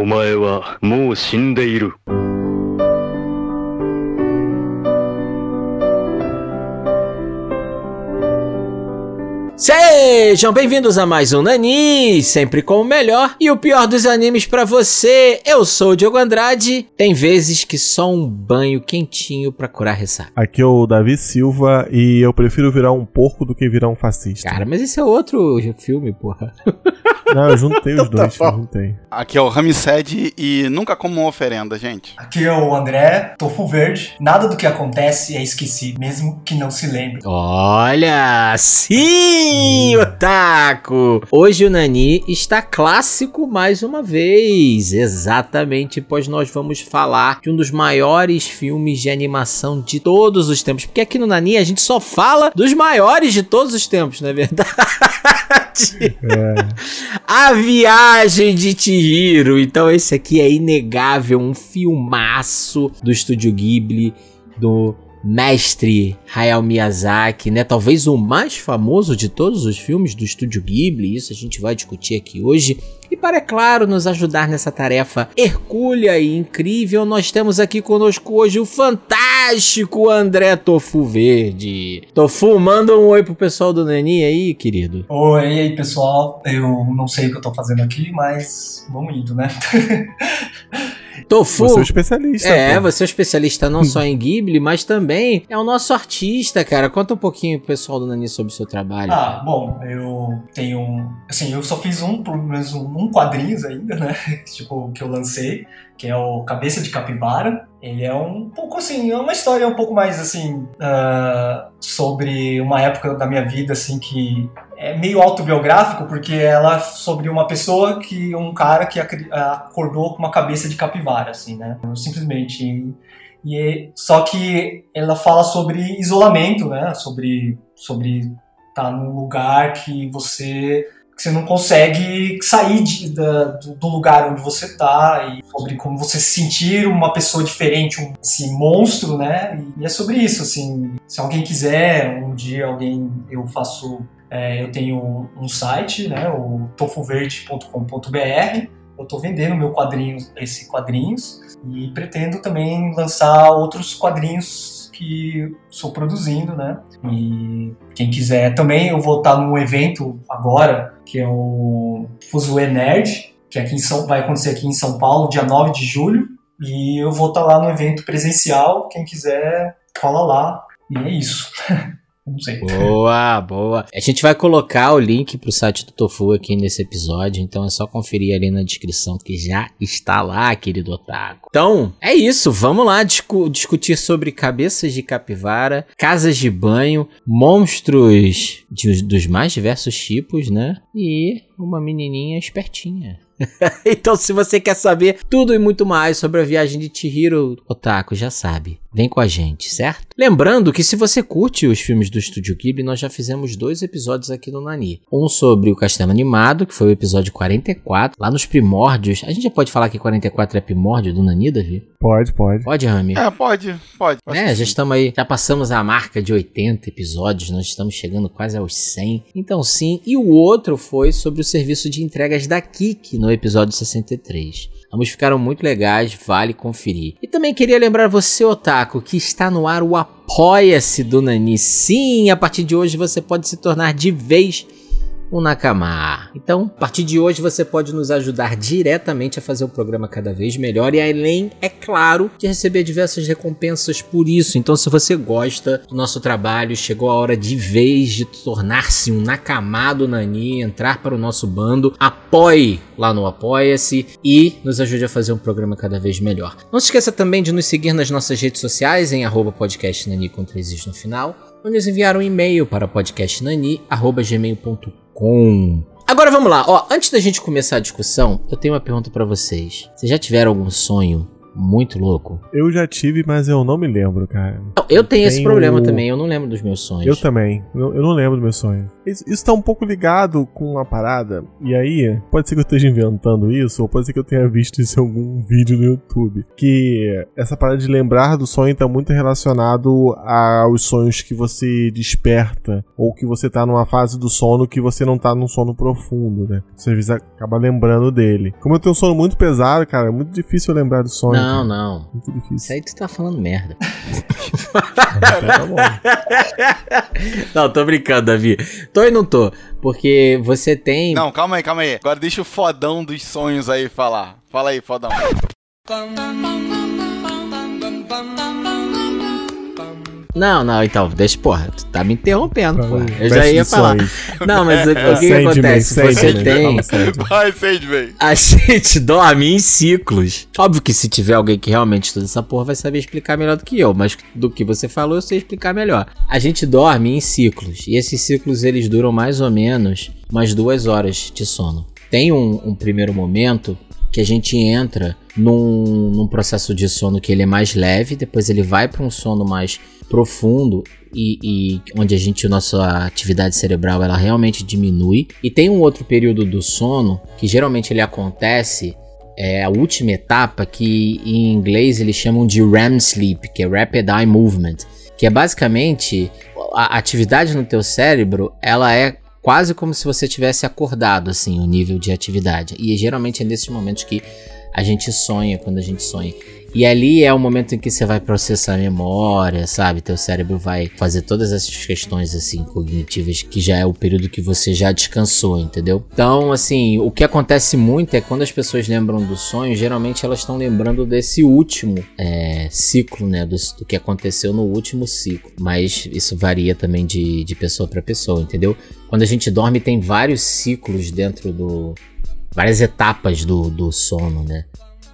お前はもう死んでいる。Sejam bem-vindos a mais um Nani, sempre com o melhor e o pior dos animes pra você. Eu sou o Diogo Andrade. Tem vezes que só um banho quentinho pra curar ressaca. Aqui é o Davi Silva e eu prefiro virar um porco do que virar um fascista. Cara, mas esse é outro filme, porra. Não, eu juntei os dois, eu juntei. Aqui é o Ramsed e nunca como uma oferenda, gente. Aqui é o André, tofu verde. Nada do que acontece é esquecido, mesmo que não se lembre. Olha, sim, Otaku! Hoje o Nani está clássico mais uma vez. Exatamente, pois nós vamos falar de um dos maiores filmes de animação de todos os tempos. Porque aqui no Nani a gente só fala dos maiores de todos os tempos, não é verdade? A Viagem de Chihiro. Então esse aqui é inegável, um filmaço do estúdio Ghibli, do mestre Hayao Miyazaki, né? Talvez o mais famoso de todos os filmes do estúdio Ghibli. Isso a gente vai discutir aqui hoje. E para, é claro, nos ajudar nessa tarefa hercúlea e incrível, nós temos aqui conosco hoje o fantástico André Tofu Verde. Tofu, manda um oi pro pessoal do Nani aí, querido. Oi, aí pessoal, eu não sei o que eu tô fazendo aqui, mas vamos indo, né? Tofu. Você é um especialista. É, pô. você é um especialista não só em Ghibli, mas também é o nosso artista, cara. Conta um pouquinho pro pessoal do Nani sobre o seu trabalho. Ah, bom, eu tenho. um- Assim, eu só fiz um, pelo menos um, um quadrinhos ainda, né? tipo, que eu lancei, que é o Cabeça de Capivara. Ele é um pouco assim, é uma história um pouco mais assim. ah, sobre uma época da minha vida, assim, que é meio autobiográfico, porque ela é sobre uma pessoa que. um cara que acordou com uma cabeça de capivara, assim, né? Simplesmente. E só que ela fala sobre isolamento, né? Sobre sobre estar num lugar que você você não consegue sair de- da- do, lugar onde você tá e sobre como você se sentir uma pessoa diferente, um monstro, né? E, é sobre isso, assim. Se alguém quiser, um dia alguém eu faço, é, eu tenho um site, né? O tofuverde.com.br. Eu tô vendendo meu quadrinho, esse quadrinhos e pretendo também lançar outros quadrinhos que estou produzindo, né? E quem quiser também, eu vou estar num evento agora, que é o Fuzue Nerd, que aqui em São, vai acontecer aqui em São Paulo, dia 9 de julho. E eu vou estar lá no evento presencial, quem quiser, cola lá. E é isso. Não. Boa, boa. A gente vai colocar o link pro site do Tofu aqui nesse episódio, então é só conferir ali na descrição que já está lá, querido Otaku. Então, é isso, vamos lá discu- discutir sobre cabeças de capivara, casas de banho, monstros de- dos mais diversos tipos, né? E uma menininha espertinha. então, se você quer saber tudo e muito mais sobre a viagem de Chihiro, Otaku, já sabe. Vem com a gente, certo? Lembrando que se você curte os filmes do Estúdio Ghibli, nós já fizemos dois episódios aqui no Nani. Um sobre o Castelo Animado, que foi o episódio 44, lá nos primórdios. A gente já pode falar que 44 é primórdio do Nani, Davi? Pode, pode. Pode, Rami? É, pode, pode. Acho É, já estamos aí, já passamos a marca de 80 episódios, nós estamos chegando quase aos 100. Então sim, e o outro foi sobre o serviço de entregas da Kik no episódio 63. Ambos ficaram muito legais, vale conferir. E também queria lembrar você, Otaku, que está no ar o Apoia-se do Nani. Sim, a partir de hoje você pode se tornar de vez um Nakama. Então, a partir de hoje você pode nos ajudar diretamente a fazer o programa cada vez melhor e além, é claro, de receber diversas recompensas por isso. Então, se você gosta do nosso trabalho, chegou a hora de vez de tornar-se um Nakama do Nani, entrar para o nosso bando, apoie lá no Apoia-se e nos ajude a fazer um programa cada vez melhor. Não se esqueça também de nos seguir nas nossas redes sociais em arroba podcastnani com três no final ou nos enviar um e-mail para podcastnani.gmail.com. Agora vamos lá, ó, antes da gente começar a discussão, eu tenho uma pergunta pra vocês. Vocês já tiveram algum sonho muito louco? Eu já tive, mas eu não me lembro, cara. Não, eu tenho esse Tenho- problema também, eu não lembro dos meus sonhos. Eu também. Eu, eu não lembro dos meus sonhos. Isso, isso tá um pouco ligado com uma parada. E aí, pode ser que eu esteja inventando isso, ou pode ser que eu tenha visto isso em algum vídeo no YouTube. Que essa parada de lembrar do sonho tá muito relacionado aos sonhos que você desperta. Ou que você tá numa fase do sono que você não tá num sono profundo, né? Você às vezes acaba lembrando dele. Como eu tenho um sono muito pesado, cara, é muito difícil eu lembrar do sonho. Não, cara. não. Muito Isso difícil. aí tu tá falando merda. Não, tô brincando, Davi. Tô e não tô. Porque você tem. Não, calma aí, calma aí. Agora deixa o fodão dos sonhos aí falar. Fala aí, fodão. Não, não, então, deixa, porra, tu tá me interrompendo, porra. Eu já ia falar. Não, mas o, o que, que Sandman, acontece? Você Sandman, tem. Vai, Sandman. A gente dorme em ciclos. Óbvio que se tiver alguém que realmente estuda essa porra, vai saber explicar melhor do que eu. Mas do que você falou, eu sei explicar melhor. A gente dorme em ciclos. E esses ciclos, eles duram mais ou menos umas duas horas de sono. Tem um, um primeiro momento que a gente entra num, num processo de sono que ele é mais leve, depois ele vai para um sono mais profundo e, e onde a gente, nossa atividade cerebral, ela realmente diminui. E tem um outro período do sono que geralmente ele acontece é a última etapa que em inglês eles chamam de REM sleep, que é Rapid Eye Movement, que é basicamente a atividade no teu cérebro, ela é quase como se você tivesse acordado assim, o nível de atividade. E geralmente é nesses momentos que a gente sonha, quando a gente sonha. E ali é o momento em que você vai processar a memória, sabe? Teu cérebro vai fazer todas essas questões assim cognitivas que já é o período que você já descansou, entendeu? Então, assim, o que acontece muito é quando as pessoas lembram do sonho, geralmente elas estão lembrando desse último é, ciclo, né? Do, do que aconteceu no último ciclo. Mas isso varia também de, de pessoa para pessoa, entendeu? Quando a gente dorme, tem vários ciclos dentro do. Várias etapas do, do sono, né?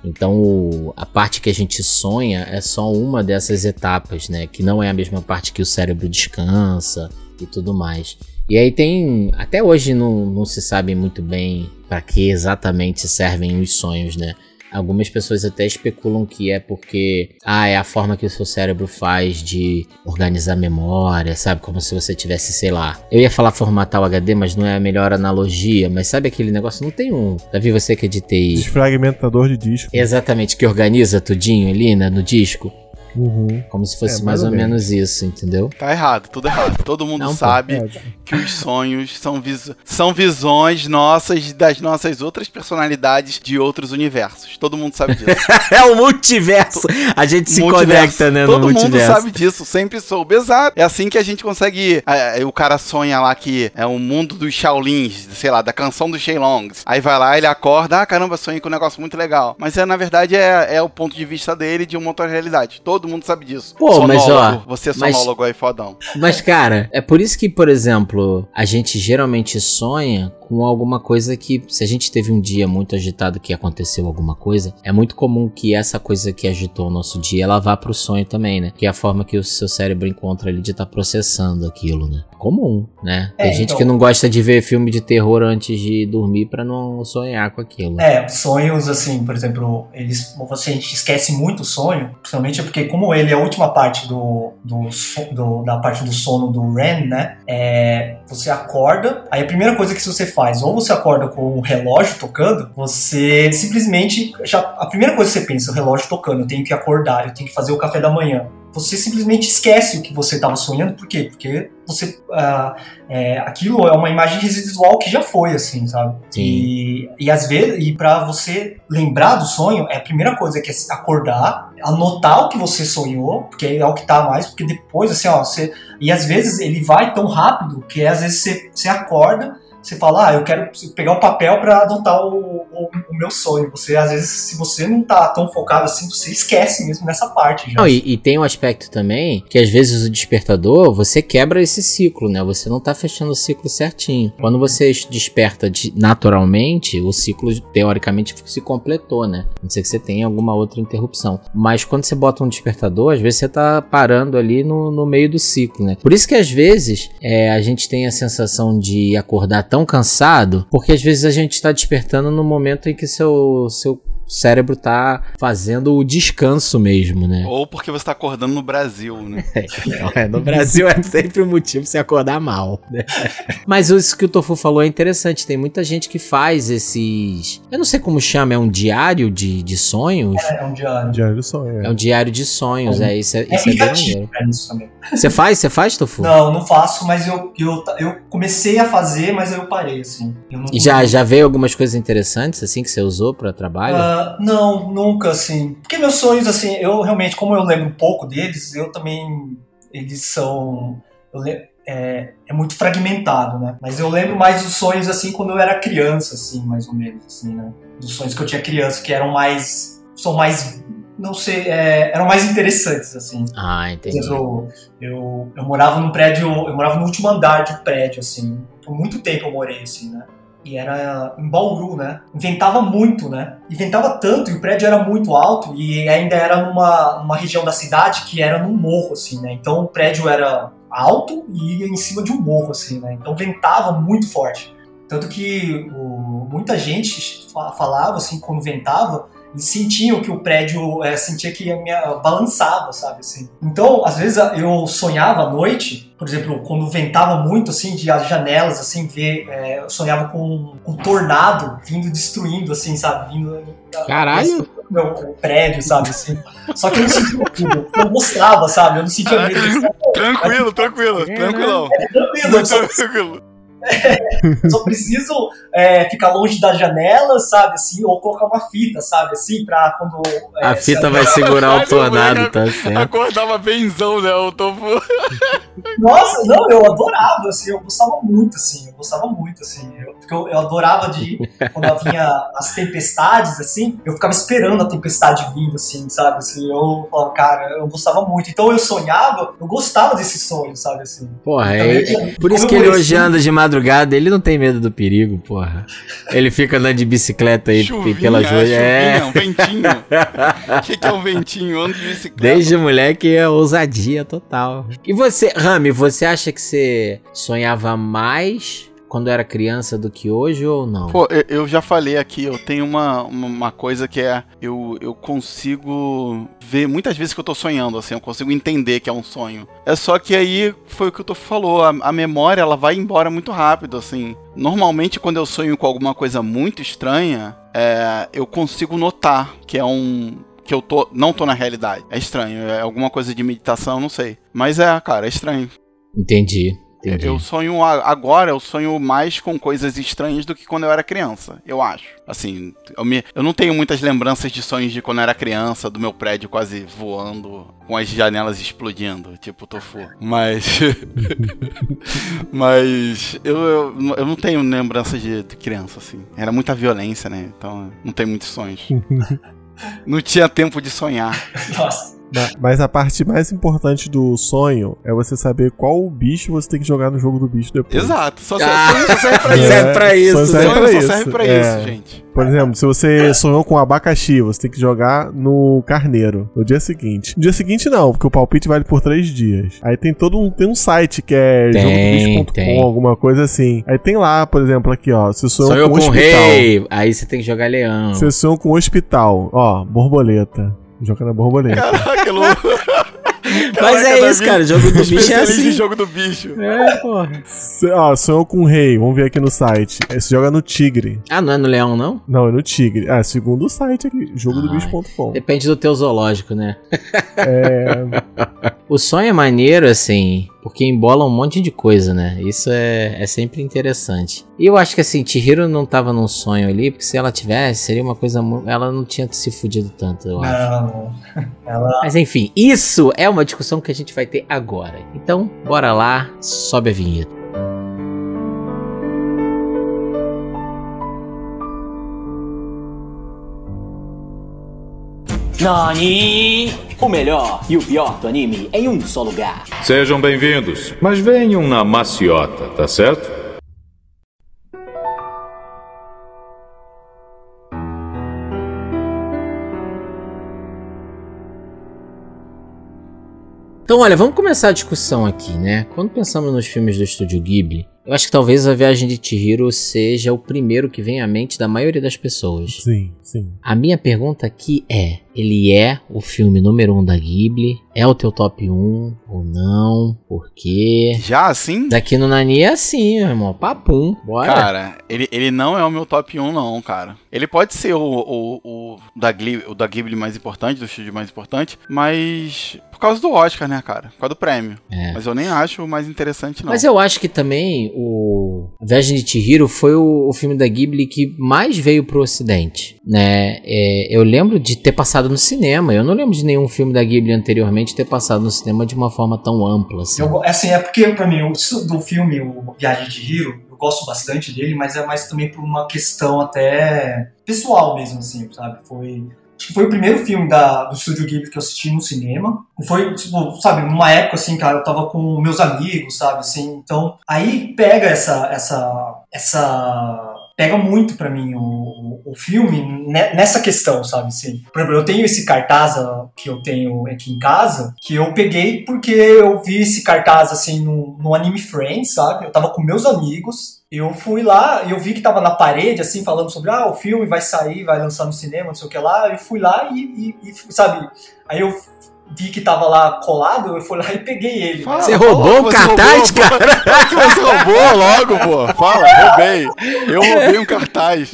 Então, o- a parte que a gente sonha é só uma dessas etapas, né? Que não é a mesma parte que o cérebro descansa e tudo mais. E aí tem. Até hoje não, não se sabe muito bem para que exatamente servem os sonhos, né? Algumas pessoas até especulam que é porque ah, é a forma que o seu cérebro faz de organizar memória, sabe? Como se você tivesse, sei lá. Eu ia falar formatar o HD, mas não é a melhor analogia. Mas sabe aquele negócio? Não tem um. Davi, você que é de TI. Desfragmentador de disco. Exatamente, que organiza tudinho ali, né, no disco. Uhum. Como se fosse É, mais mais ou ou menos isso, entendeu? Tá errado, tudo errado. Todo mundo Não, pô. sabe É, que os sonhos são, vis- são visões nossas das nossas outras personalidades de outros universos. Todo mundo sabe disso. É o multiverso! A gente se Multiverso. conecta, né, Todo no mundo multiverso. sabe disso, sempre soube. Exato. É assim que a gente consegue. é, é, o cara sonha lá que é o mundo dos Shaolins, sei lá, da canção dos Shenlongs. Aí vai lá, ele acorda, ah, caramba, sonhei com um negócio muito legal. Mas é, na verdade, é, é o ponto de vista dele de uma outra realidade. Todo mundo sabe disso. Pô, mas, Sonólogo. ó, Você é mas- sonólogo aí, fodão. Mas, cara, é por isso que, por exemplo, a gente geralmente sonha com alguma coisa que, se a gente teve um dia muito agitado que aconteceu alguma coisa, é muito comum que essa coisa que agitou o nosso dia, ela vá pro sonho também, né? Que é a forma que o seu cérebro encontra ali de estar processando aquilo, né? Comum, né? Tem É, gente então- que não gosta de ver filme de terror antes de dormir pra não sonhar com aquilo. É, sonhos, assim, por exemplo, eles, você, a gente esquece muito o sonho, principalmente porque como ele é a última parte do, do, do- da parte do sono do REM, né, é, você acorda, aí a primeira coisa que você faz, ou você acorda com o relógio tocando, você simplesmente, já, a primeira coisa que você pensa, o relógio tocando, eu tenho que acordar, eu tenho que fazer o café da manhã. Você simplesmente esquece o que você estava sonhando, por quê? Porque você, ah, é, aquilo é uma imagem residual que já foi, assim, sabe? Sim. E, e às vezes, e para você lembrar do sonho, é a primeira coisa que é acordar, anotar o que você sonhou, porque é o que tá mais, porque depois, assim, ó, você. E às vezes ele vai tão rápido que às vezes você, você acorda, você fala, ah, eu quero pegar o papel para anotar o, o, o meu sonho. Você, às vezes, se você não tá tão focado assim, você esquece mesmo nessa parte. Não, e, e tem um aspecto também que às vezes o despertador você quebra esse ciclo, né? Você não tá fechando o ciclo certinho. Quando você desperta de- naturalmente, o ciclo teoricamente se completou, né? A não ser que você tenha alguma outra interrupção. Mas quando você bota um despertador, às vezes você tá parando ali no, no meio do ciclo, né? Por isso que às vezes é, a gente tem a sensação de acordar tão cansado, porque às vezes a gente tá despertando no momento em que seu, seu cérebro tá fazendo o descanso mesmo, né? Ou porque você tá acordando no Brasil, né? É, no Brasil é sempre um motivo pra você acordar mal. né? Mas isso que o Tofu falou é interessante. Tem muita gente que faz esses. Eu não sei como chama, é um diário de, de sonhos? É um diário. Diário do sonho. É um diário de sonhos, é, isso é, É isso é pra isso também. Você faz? Você faz, Tofu? Não, não faço, mas eu, eu, eu comecei a fazer, mas eu parei, assim. Eu E já, já veio algumas coisas interessantes, assim, que você usou pra trabalho? Ah, não, nunca, assim. Porque meus sonhos, assim, eu realmente, como eu lembro pouco deles, eu também. Eles são. eu é, é muito fragmentado, né? Mas eu lembro mais dos sonhos, assim, quando eu era criança, assim, mais ou menos, assim, né? Dos sonhos que eu tinha criança, que eram mais. São mais. Não sei, é, eram mais interessantes, assim. Ah, entendi. exemplo, eu, eu morava num prédio, eu morava no último andar de um prédio, assim. Por muito tempo eu morei, assim, né? E era em Bauru, né? Inventava muito, né? Inventava tanto, e o prédio era muito alto, e ainda era numa, numa região da cidade que era num morro, assim, né? Então o prédio era alto e ia em cima de um morro, assim, né? Então ventava muito forte. Tanto que o- muita gente fa- falava, assim, quando ventava, sentiam que o prédio é, sentia que a minha, balançava, sabe, assim. Então, às vezes eu sonhava à noite, por exemplo, quando ventava muito, assim, de as janelas, assim, ver, é, eu sonhava com um tornado vindo destruindo, assim, sabe, vindo... Caralho! Meu, o prédio, sabe, assim. Só que eu não sentia tudo, eu gostava, sabe, eu não sentia medo. Tranquilo, tranquilo, tranquilão. Tranquilo, só, Tranquilo. só preciso é, ficar longe da janela, sabe, assim, ou colocar uma fita, sabe, assim, pra quando... é, A se fita vai segurar o tornado, tá certo? Acordava benzão, né? Eu tô. Nossa, não, eu adorava, assim, eu gostava muito, assim, eu gostava muito, assim, eu, porque eu, eu adorava de, quando vinha as tempestades, assim, eu ficava esperando a tempestade vindo, assim, sabe, assim, eu falava, cara, eu gostava muito, então eu sonhava, eu gostava desses sonhos, sabe, assim. Porra, Então, é, por isso que ele hoje anda de madrugada, ele não tem medo do perigo, porra. Ele fica andando de bicicleta aí Chuvinha, pela joia. É, um ventinho. O que, que é um ventinho? Ando de bicicleta. desde moleque é ousadia total. E você, Rami, você acha que você sonhava mais quando era criança do que hoje ou não? Pô, eu- eu já falei aqui, eu tenho uma, uma, uma coisa que é. Eu, eu consigo ver muitas vezes que eu tô sonhando, assim, eu consigo entender que é um sonho. É só que aí foi o que o Tofu falou, a, a memória ela vai embora muito rápido, assim. Normalmente, quando eu sonho com alguma coisa muito estranha, é, eu consigo notar que é um. Que eu tô, não tô na realidade. É estranho. É alguma coisa de meditação, não sei. Mas é, cara, é estranho. Entendi, entendi. Eu sonho agora, eu sonho mais com coisas estranhas do que quando eu era criança, eu acho. Assim, eu, me, eu não tenho muitas lembranças de sonhos de quando eu era criança, do meu prédio quase voando, com as janelas explodindo, tipo tofu. Mas. mas eu, eu, eu não tenho lembranças de, de criança, assim. Era muita violência, né? Então não tenho muitos sonhos. não tinha tempo de sonhar. Nossa, Mas a parte mais importante do sonho é você saber qual bicho você tem que jogar no jogo do bicho depois. Exato, só, só, Ah, só serve pra É, isso. serve pra isso, só serve Sonho pra só isso. serve pra É. isso, gente. Por exemplo, se você sonhou com abacaxi, você tem que jogar no carneiro no dia seguinte. No dia seguinte não, porque o palpite vale por três dias. Aí tem todo um, tem um site que é jogodobicho.com, alguma coisa assim. Aí tem lá, por exemplo, aqui ó, você sonhou, Sonhou com com o hospital. rei, aí você tem que jogar leão. Você sonhou com hospital, ó, borboleta. Joga na borboleta. Caraca, louco. Mas é isso, cara, o jogo do bicho é assim. jogo do bicho. É, porra. Ó, sonhou com o rei, vamos ver aqui no site. Aí Você joga no tigre. Ah, não é no leão, não? Não, é no tigre. Ah, segundo o site aqui, jogodobicho.com. Depende do teu zoológico, né? É, O sonho é maneiro, assim, porque embola um monte de coisa, né? Isso é, é sempre interessante. E eu acho que, assim, Chihiro não tava num sonho ali, porque se ela tivesse, seria uma coisa... Ela não tinha se fudido tanto, eu acho. não. Ela Mas enfim, isso é uma discussão que a gente vai ter agora. Então, bora lá, sobe a vinheta. Nani! O melhor e o pior do anime em um só lugar. Sejam bem-vindos, mas venham na maciota, tá certo? Então, olha, vamos começar a discussão aqui, né? Quando pensamos nos filmes do estúdio Ghibli, Eu acho que talvez a Viagem de Chihiro seja o primeiro que vem à mente da maioria das pessoas. Sim, sim. A minha pergunta aqui é: ele é o filme número 1 um da Ghibli? É o teu top 1 ou não? Por quê? Já assim? Daqui no Nani é assim, meu irmão. Papum. Bora. Cara, ele, ele não é o meu top 1, não, cara. Ele pode ser o, o, o, da, Ghibli, o da Ghibli mais importante, do estúdio mais importante, mas por causa do Oscar, né, cara? Por causa do prêmio. É. Mas eu nem acho o mais interessante, não. Mas eu acho que também o Viagem de Chihiro foi o, o filme da Ghibli que mais veio pro ocidente, né? É, eu lembro de ter passado no cinema. Eu não lembro de nenhum filme da Ghibli anteriormente ter passado no cinema de uma forma tão ampla assim. Eu, go- assim, é porque, pra mim, o do filme, o Viagem de Hiro, eu gosto bastante dele, mas é mais também por uma questão até pessoal mesmo, assim, sabe? Foi. Acho que foi o primeiro filme da, do Estúdio Ghibli que eu assisti no cinema. Foi, tipo, sabe, numa época, assim, cara, eu tava com meus amigos, sabe, assim. Então, aí pega essa, essa, essa... Pega muito pra mim o, o, o filme ne- nessa questão, sabe, assim. Por exemplo, eu tenho esse cartaz ah, que eu tenho aqui em casa, que eu peguei porque eu vi esse cartaz, assim, no, no Anime Friends, sabe? Eu tava com meus amigos, eu fui lá, eu vi que tava na parede, assim, falando sobre, ah, o filme vai sair, vai lançar no cinema, não sei o que lá. Eu fui lá e, e- e, sabe, aí eu vi que tava lá colado, eu fui lá e peguei ele. Fala, Você roubou um você cartaz, roubou, pô. Fala que você roubou logo, pô. Fala, roubei. Eu roubei um cartaz.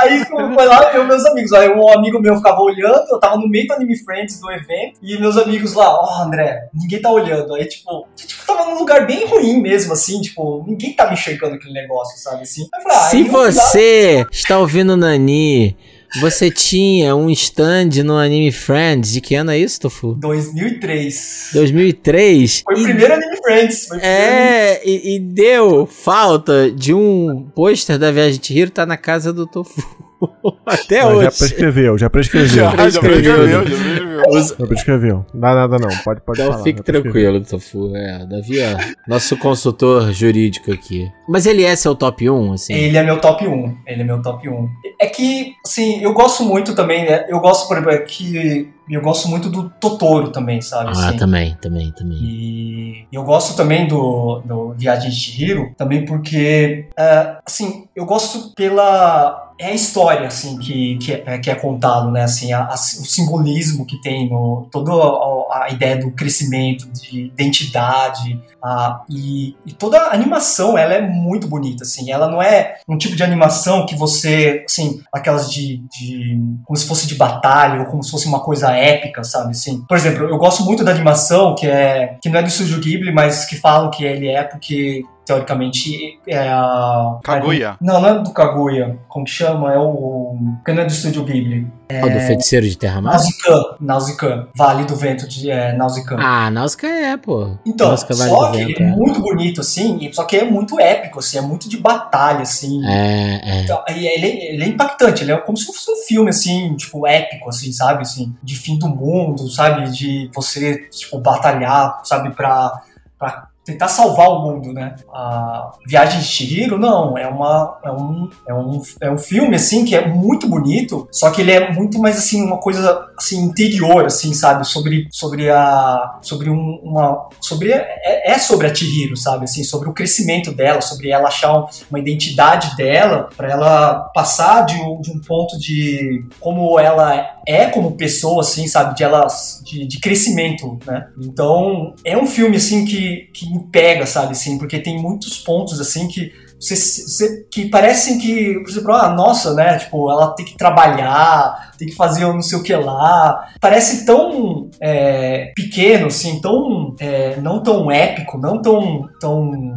Aí foi lá ver meus amigos. Aí um amigo meu ficava olhando, eu tava no meio do Anime Friends do evento, e meus amigos lá, ó, André, ninguém tá olhando. Aí, tipo, tipo, tava num lugar bem ruim mesmo, assim, tipo, ninguém tá me enxergando aquele negócio, sabe assim? Aí eu falei, ah, Se eu você está ouvindo Nani, você tinha um stand no Anime Friends. De que ano é isso, Tofu? 2003. 2003? Foi o E- primeiro Anime Friends. É, e, e deu falta de um pôster da Viagem de Hiro, tá na casa do Tofu. Até Mas já hoje. prescreveu, já prescreveu. Já, já prescreveu, já prescreveu. Já prescreveu. Não dá nada não, pode, pode Então falar. fique já prescreveu. tranquilo, Tofu. É, Davi é nosso consultor jurídico aqui. Mas ele é seu top 1, assim? Ele é meu top 1. Ele é meu top 1. É que, assim, eu gosto muito também, né? Eu gosto, por exemplo, é que eu gosto muito do Totoro também, sabe? Ah, assim. também, também, também. E eu gosto também do, do Viagem de Chihiro, também porque, é, assim, eu gosto pela... É a história, assim, que, que, é, que é contado, né? Assim, a- a- o simbolismo que tem no... Toda a, a ideia do crescimento, de identidade, a, e, e toda a animação, ela é muito bonita, assim. Ela não é um tipo de animação que você, assim, aquelas de, de como se fosse de batalha ou como se fosse uma coisa épica, sabe? Assim, por exemplo, eu gosto muito da animação que é que não é do Studio Ghibli, mas que falam que ele é porque teoricamente é a Kaguya. Não, não é do Kaguya. Como que chama? É o que não é do Studio Ghibli. Ó, do Feiticeiro de Terra Mar? Nausicaa, Nausicaa, Vale do Vento de é, Nausicaa. Ah, Nausicaa é, pô. Então, Nausicaa Vale só do que Vento, ele é é. muito bonito, assim, e- só que é muito épico, assim, é muito de batalha, assim. É, é. Então, e ele, é- ele é impactante, ele é como se fosse um filme, assim, tipo, épico, assim, sabe? Assim, de fim do mundo, sabe? De você, tipo, batalhar, sabe? Pra, pra tentar salvar o mundo, né? A Viagem de Chihiro, não, é uma é um, é um, é um filme, assim, que é muito bonito, só que ele é muito mais, assim, uma coisa, assim, interior, assim, sabe? Sobre, sobre a... sobre um, uma... sobre... É, é sobre a Chihiro, sabe? Assim, sobre o crescimento dela, sobre ela achar um- uma identidade dela, para ela passar de um, de um ponto de como ela é como pessoa, assim, sabe? De ela de, de crescimento, né? Então é um filme assim que, que me pega, sabe? Assim, porque tem muitos pontos assim que você, que parecem que, por exemplo, ah, nossa, né? Tipo, ela tem que trabalhar, tem que fazer não sei o que lá. Parece tão é, pequeno, assim, tão é, não tão épico, não tão tão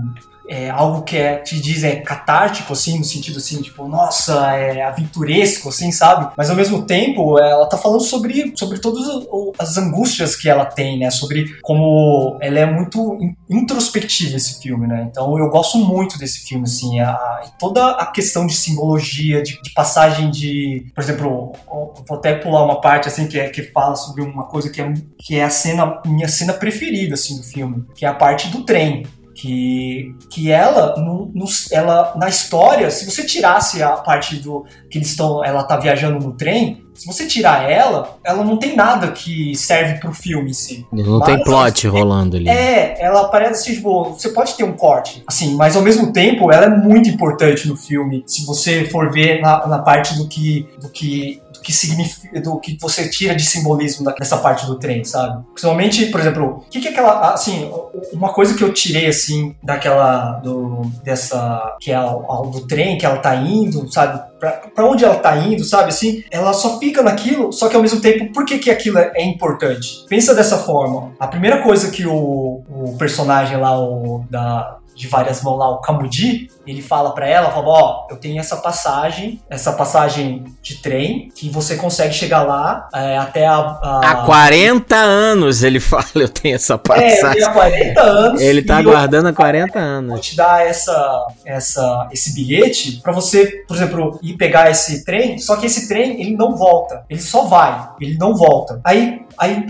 é, algo que é, te diz é catártico, assim, no sentido assim, tipo, nossa, é aventuresco, assim, sabe? Mas ao mesmo tempo, ela tá falando sobre, sobre todas as angústias que ela tem, né? Sobre como ela é muito in- introspectiva esse filme, né? Então eu gosto muito desse filme, assim, a, a- toda a questão de simbologia, de, de passagem de, por exemplo, vou até pular uma parte, assim, que, é, que fala sobre uma coisa que é, que é a cena, minha cena preferida, assim, do filme, que é a parte do trem que, que ela, no, no- ela na história, se você tirasse a parte do que eles estão, ela tá viajando no trem, Se você tirar ela, ela não tem nada que serve pro filme em si. Não Mas- tem plot rolando ali. É, ela parece, tipo, você pode ter um corte, assim, mas ao mesmo tempo ela é muito importante no filme. Se você for ver na, na parte do que, do que, do que significa, do que você tira de simbolismo dessa parte do trem, sabe? Principalmente, por exemplo, o que, que é aquela, assim, uma coisa que eu tirei, assim, daquela, do, dessa, que é a, a- do trem que ela tá indo, sabe? Pra onde ela tá indo, sabe? Assim, ela só fica naquilo, só que ao mesmo tempo, por que, que aquilo é, é importante? Pensa dessa forma. A primeira coisa que o, o personagem lá, o da. De várias mãos lá, o Kamudi, ele fala pra ela, fala, ó, eu tenho essa passagem, essa passagem de trem, que você consegue chegar lá é, até a... a... Há 40 anos ele fala, eu tenho essa É, passagem. ele há 40 anos. ele tá aguardando há 40 vou anos. te dar essa, essa, esse bilhete pra você, por exemplo, ir pegar esse trem, só que esse trem ele não volta, ele só vai, ele não volta. Aí, aí,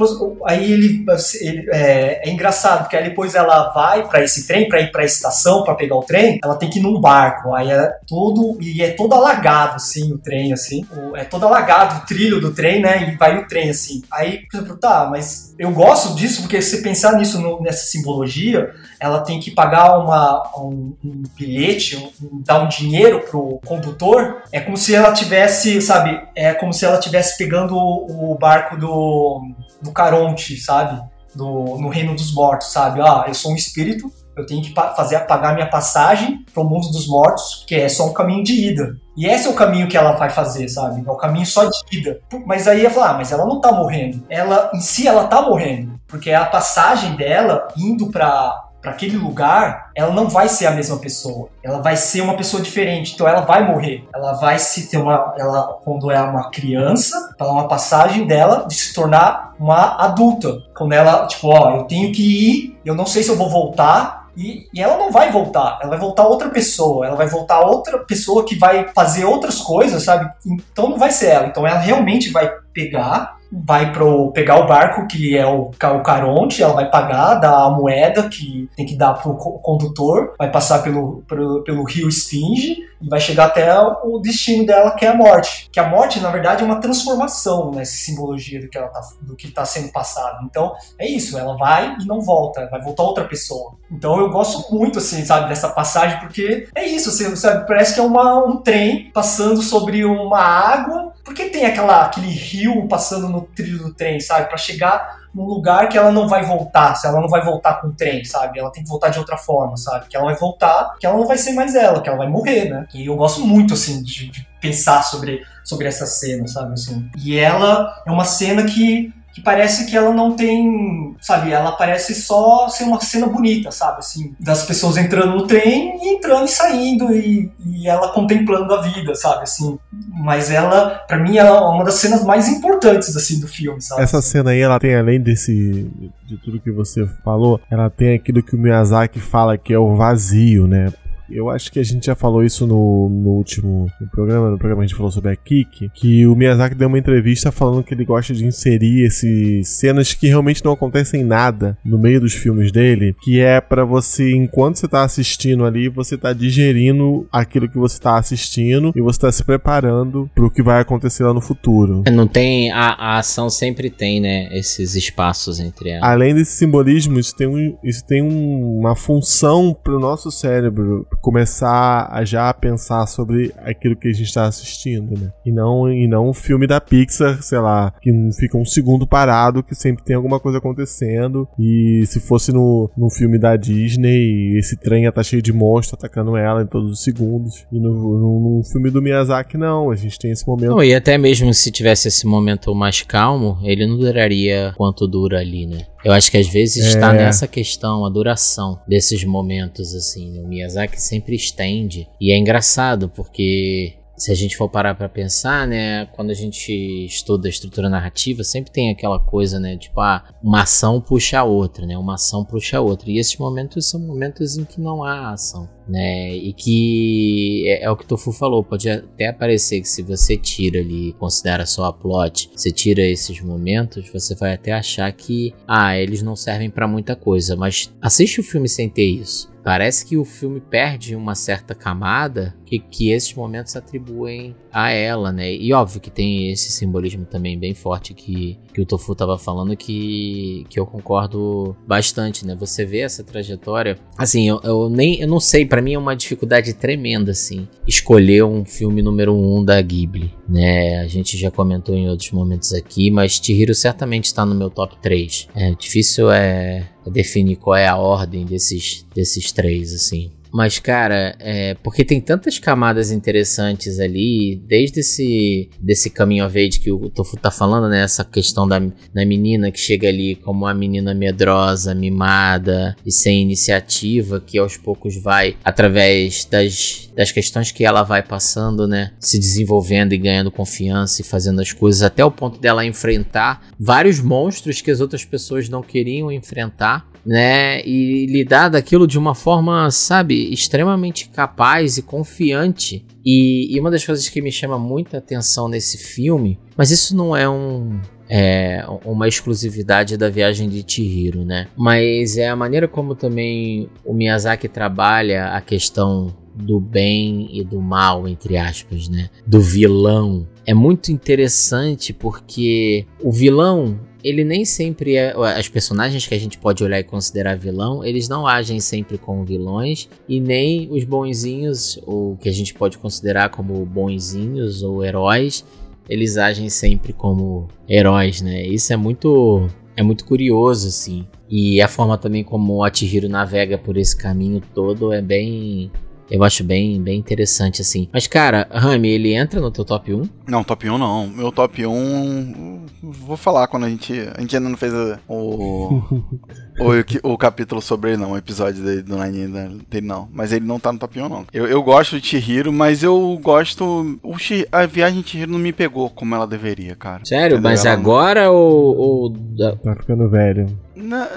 aí ele, ele- é, é engraçado porque aí depois ela vai pra esse trem, pra ir pra estação pra pegar o trem, ela tem que ir num barco. Aí é todo e é todo alagado assim o trem assim, é todo alagado o trilho do trem, né? E vai o trem assim. Aí, por exemplo, tá, mas eu gosto disso porque se pensar nisso no- nessa simbologia ela tem que pagar uma, um, um bilhete, um- um- dar um dinheiro pro condutor, é como se ela tivesse, sabe, é como se ela tivesse pegando o, o barco do, do Caronte, sabe, do, no reino dos mortos, sabe, ah, eu sou um espírito, eu tenho que fazer pagar minha passagem pro mundo dos mortos, que é só um caminho de ida. E esse é o caminho que ela vai fazer, sabe? É o caminho só de ida. Mas aí ia falar, ah, mas ela não tá morrendo. Ela, em si, ela tá morrendo. Porque a passagem dela indo pra, pra aquele lugar, ela não vai ser a mesma pessoa. Ela vai ser uma pessoa diferente. Então ela vai morrer. Ela vai se ter uma. Ela, quando é uma criança, é uma passagem dela de se tornar uma adulta. Quando ela, tipo, ó, eu tenho que ir, eu não sei se eu vou voltar. E, e ela não vai voltar, ela vai voltar outra pessoa, ela vai voltar outra pessoa que vai fazer outras coisas, sabe? Então não vai ser ela. Então ela realmente vai pegar vai pro pegar o barco que é o, o Caronte, ela vai pagar, dar a moeda que tem que dar pro co- condutor, vai passar pelo, pelo, pelo rio Esfinge e vai chegar até o destino dela, que é a morte. Que a morte, na verdade, é uma transformação nessa simbologia do que ela tá, do que tá sendo passado. Então, é isso, ela vai e não volta, vai voltar outra pessoa. Então eu gosto muito, assim, sabe, dessa passagem, porque é isso, assim, sabe, parece que é uma, um trem passando sobre uma água, porque tem aquela, aquele rio passando no trilho do trem, sabe, Pra chegar num lugar que ela não vai voltar, se ela não vai voltar com o trem, sabe, ela tem que voltar de outra forma, sabe, que ela vai voltar, que ela não vai ser mais ela, que ela vai morrer, né, e eu gosto muito, assim, de, de pensar sobre, sobre essa cena, sabe, assim, e ela é uma cena que que parece que ela não tem, sabe, ela parece só ser uma cena bonita, sabe, assim, das pessoas entrando no trem e entrando e saindo e, e ela contemplando a vida, sabe, assim, mas ela, pra mim, é uma das cenas mais importantes, assim, do filme, sabe. Essa cena aí, ela tem, além desse. de tudo que você falou, ela tem aquilo que o Miyazaki fala que é o vazio, né? Eu acho que a gente já falou isso no, no último no programa, no programa a gente falou sobre a Kik, que o Miyazaki deu uma entrevista falando que ele gosta de inserir esses cenas que realmente não acontecem nada no meio dos filmes dele, que é pra você, enquanto você tá assistindo ali, você tá digerindo aquilo que você tá assistindo e você tá se preparando pro que vai acontecer lá no futuro. Não tem. A, a ação sempre tem, né? Esses espaços entre elas. Além desse simbolismo, isso tem, um, isso tem um- uma função pro nosso cérebro começar a já pensar sobre aquilo que a gente tá assistindo, né? E não, e não um filme da Pixar, sei lá, que fica um segundo parado, que sempre tem alguma coisa acontecendo. E se fosse no, no filme da Disney, esse trem ia tá cheio de monstros atacando ela em todos os segundos. E no, no, no filme do Miyazaki, não. A gente tem esse momento Não, e até mesmo se tivesse esse momento mais calmo, ele não duraria quanto dura ali, né? Eu acho que às vezes É. está nessa questão, a duração desses momentos, assim. né? O Miyazaki sempre estende. E é engraçado, porque se a gente for parar pra pensar, né, quando a gente estuda a estrutura narrativa, sempre tem aquela coisa, né, tipo, ah, uma ação puxa a outra, né, uma ação puxa a outra. E esses momentos são momentos em que não há ação, né, e que é, é o que o Tofu falou, pode até parecer que se você tira ali, considera só a plot, você tira esses momentos, você vai até achar que, ah, eles não servem pra muita coisa, mas assiste o filme sem ter isso. Parece que o filme perde uma certa camada que, que esses momentos atribuem a ela, né? E óbvio que tem esse simbolismo também bem forte que, que o Tofu tava falando que, que eu concordo bastante, né? Você vê essa trajetória. Assim, eu, eu nem eu não sei, para mim é uma dificuldade tremenda, assim, escolher um filme número um da Ghibli, né? A gente já comentou em outros momentos aqui, mas Chihiro certamente está no meu top 3. É difícil é definir qual é a ordem desses, desses três, assim. Mas, cara, é, porque tem tantas camadas interessantes ali, desde esse desse caminho of age que o Tofu tá falando, né? Essa questão da, da menina que chega ali como uma menina medrosa, mimada e sem iniciativa, que aos poucos vai, através das, das questões que ela vai passando, né? Se desenvolvendo e ganhando confiança e fazendo as coisas até o ponto dela enfrentar vários monstros que as outras pessoas não queriam enfrentar né? E lidar daquilo de uma forma, sabe, extremamente capaz e confiante. E, e, uma das coisas que me chama muita atenção nesse filme, mas isso não é um. É uma exclusividade da viagem de Chihiro, né? Mas é a maneira como também o Miyazaki trabalha a questão do bem e do mal, entre aspas, né? Do vilão. É muito interessante porque o vilão ele nem sempre é. As personagens que a gente pode olhar e considerar vilão, eles não agem sempre como vilões, e nem os bonzinhos, ou que a gente pode considerar como bonzinhos ou heróis, eles agem sempre como heróis, né? Isso é muito. É muito curioso, assim. E a forma também como o Atihiro navega por esse caminho todo é bem eu acho bem, bem interessante, assim. Mas, cara, Rami, ele entra no teu top 1? Não, top 1 não. Meu top 1. Vou falar quando a gente. A gente ainda não fez o. o, o, capítulo sobre ele, não. O episódio dele, do Nine dele, não. Mas ele não tá no top 1, não. Eu, eu gosto de Chihiro, mas eu gosto. O a viagem de Chihiro não me pegou como ela deveria, cara. Sério? Entendeu? Mas ela agora não... ou, ou. Tá ficando velho. Não,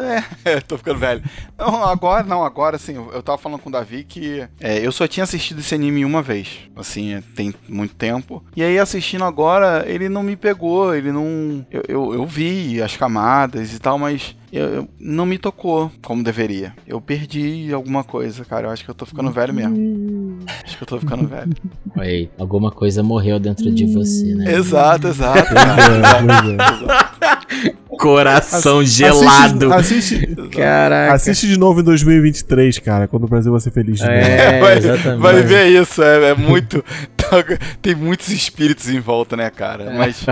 é, tô ficando velho. Não, agora, não, agora, assim, eu tava falando com o Davi que é, eu só tinha assistido esse anime uma vez. Assim, tem muito tempo. E aí, assistindo agora, ele não me pegou, ele não. Eu, eu, eu vi as camadas e tal, mas eu, eu, não me tocou como deveria. Eu perdi alguma coisa, cara. Eu acho que eu tô ficando velho mesmo. Acho que eu tô ficando velho. Oi, alguma coisa morreu dentro de você, né? Exato, exato. exato. Coração gelado. Assiste, assiste, Caraca. assiste de novo em 2023, cara, quando o Brasil vai ser feliz de é, vai, exatamente. vai ver isso, é, é muito. tem muitos espíritos em volta, né, cara? É. Mas.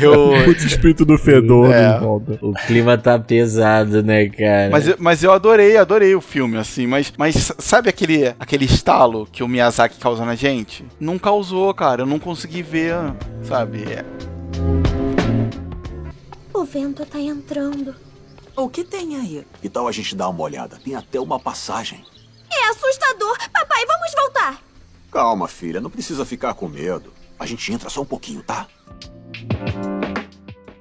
Eu. Muito espírito do fedor é. em volta. O clima tá pesado, né, cara? Mas, mas eu adorei, adorei o filme, assim. Mas, mas sabe aquele, aquele estalo que o Miyazaki causa na gente? Não causou, cara. Eu não consegui ver, sabe? É. O vento tá entrando. O que tem aí? Que tal a gente dar uma olhada? Tem até uma passagem. É assustador. Papai, vamos voltar. Calma, filha. Não precisa ficar com medo. A gente entra só um pouquinho, tá?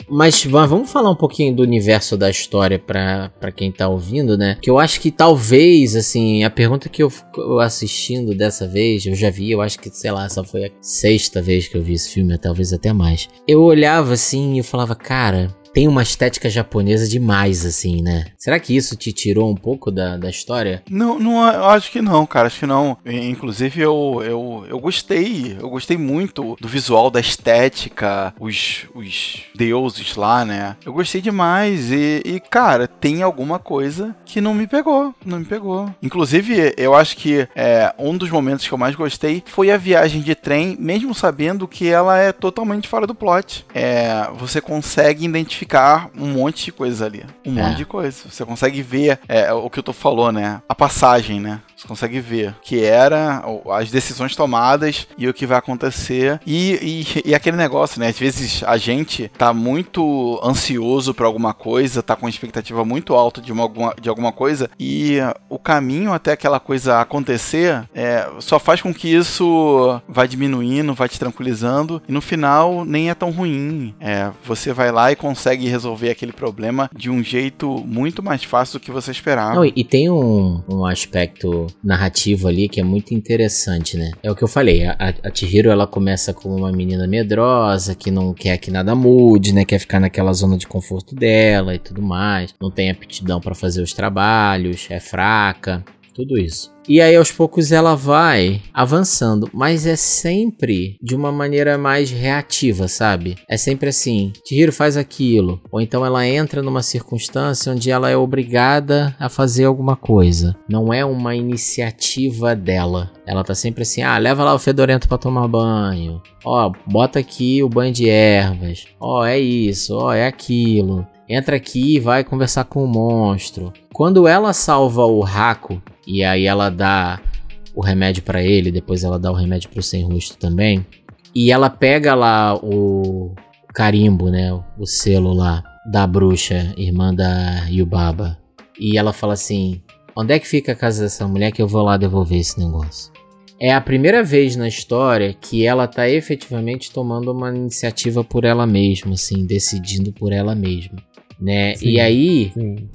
Mas vamos falar um pouquinho do universo da história para quem tá ouvindo, né? Que eu acho que talvez, assim, a pergunta que eu, eu assistindo dessa vez, eu já vi, eu acho que, sei lá, essa foi a sexta vez que eu vi esse filme, talvez até mais. Eu olhava assim e eu falava, cara, tem uma estética japonesa demais, assim, né? Será que isso te tirou um pouco da, da história? Não, não, eu acho que não, cara, acho que não. Inclusive, eu, eu, eu gostei, eu gostei muito do visual, da estética, os, os deuses lá, né? Eu gostei demais e, e, cara, tem alguma coisa que não me pegou, não me pegou. Inclusive, eu acho que é, um dos momentos que eu mais gostei foi a viagem de trem, mesmo sabendo que ela é totalmente fora do plot. É, você consegue identificar identificar um monte de coisas ali. Um é. monte de coisas. Você consegue ver é, o que eu tô falou, né? A passagem, né? Você consegue ver que era as decisões tomadas e o que vai acontecer. E, e, e aquele negócio, né? Às vezes a gente tá muito ansioso para alguma coisa, tá com expectativa muito alta de, uma, de alguma coisa, e o caminho até aquela coisa acontecer é, só faz com que isso vá diminuindo, vá te tranquilizando, e no final nem é tão ruim. É, você vai lá e consegue resolver aquele problema de um jeito muito mais fácil do que você esperava. Não, e tem um, um aspecto narrativo ali que é muito interessante, né? É o que eu falei, a, a Chihiro ela começa como uma menina medrosa, que não quer que nada mude, né? Quer ficar naquela zona de conforto dela e tudo mais. Não tem aptidão para fazer os trabalhos, é fraca. Tudo isso. E aí aos poucos ela vai avançando, mas é sempre de uma maneira mais reativa, sabe? É sempre assim, Chihiro faz aquilo, ou então ela entra numa circunstância onde ela é obrigada a fazer alguma coisa. Não é uma iniciativa dela. Ela tá sempre assim: "Ah, leva lá o fedorento para tomar banho. Ó, bota aqui o banho de ervas. Ó, é isso, ó, é aquilo." Entra aqui e vai conversar com o monstro. Quando ela salva o Raco e aí ela dá o remédio para ele, depois ela dá o remédio pro sem rosto também. E ela pega lá o carimbo, né, o selo lá da bruxa, irmã da Yubaba. E ela fala assim: "Onde é que fica a casa dessa mulher que eu vou lá devolver esse negócio?" É a primeira vez na história que ela tá efetivamente tomando uma iniciativa por ela mesma, assim, decidindo por ela mesma, né? Sim, e aí, Sim.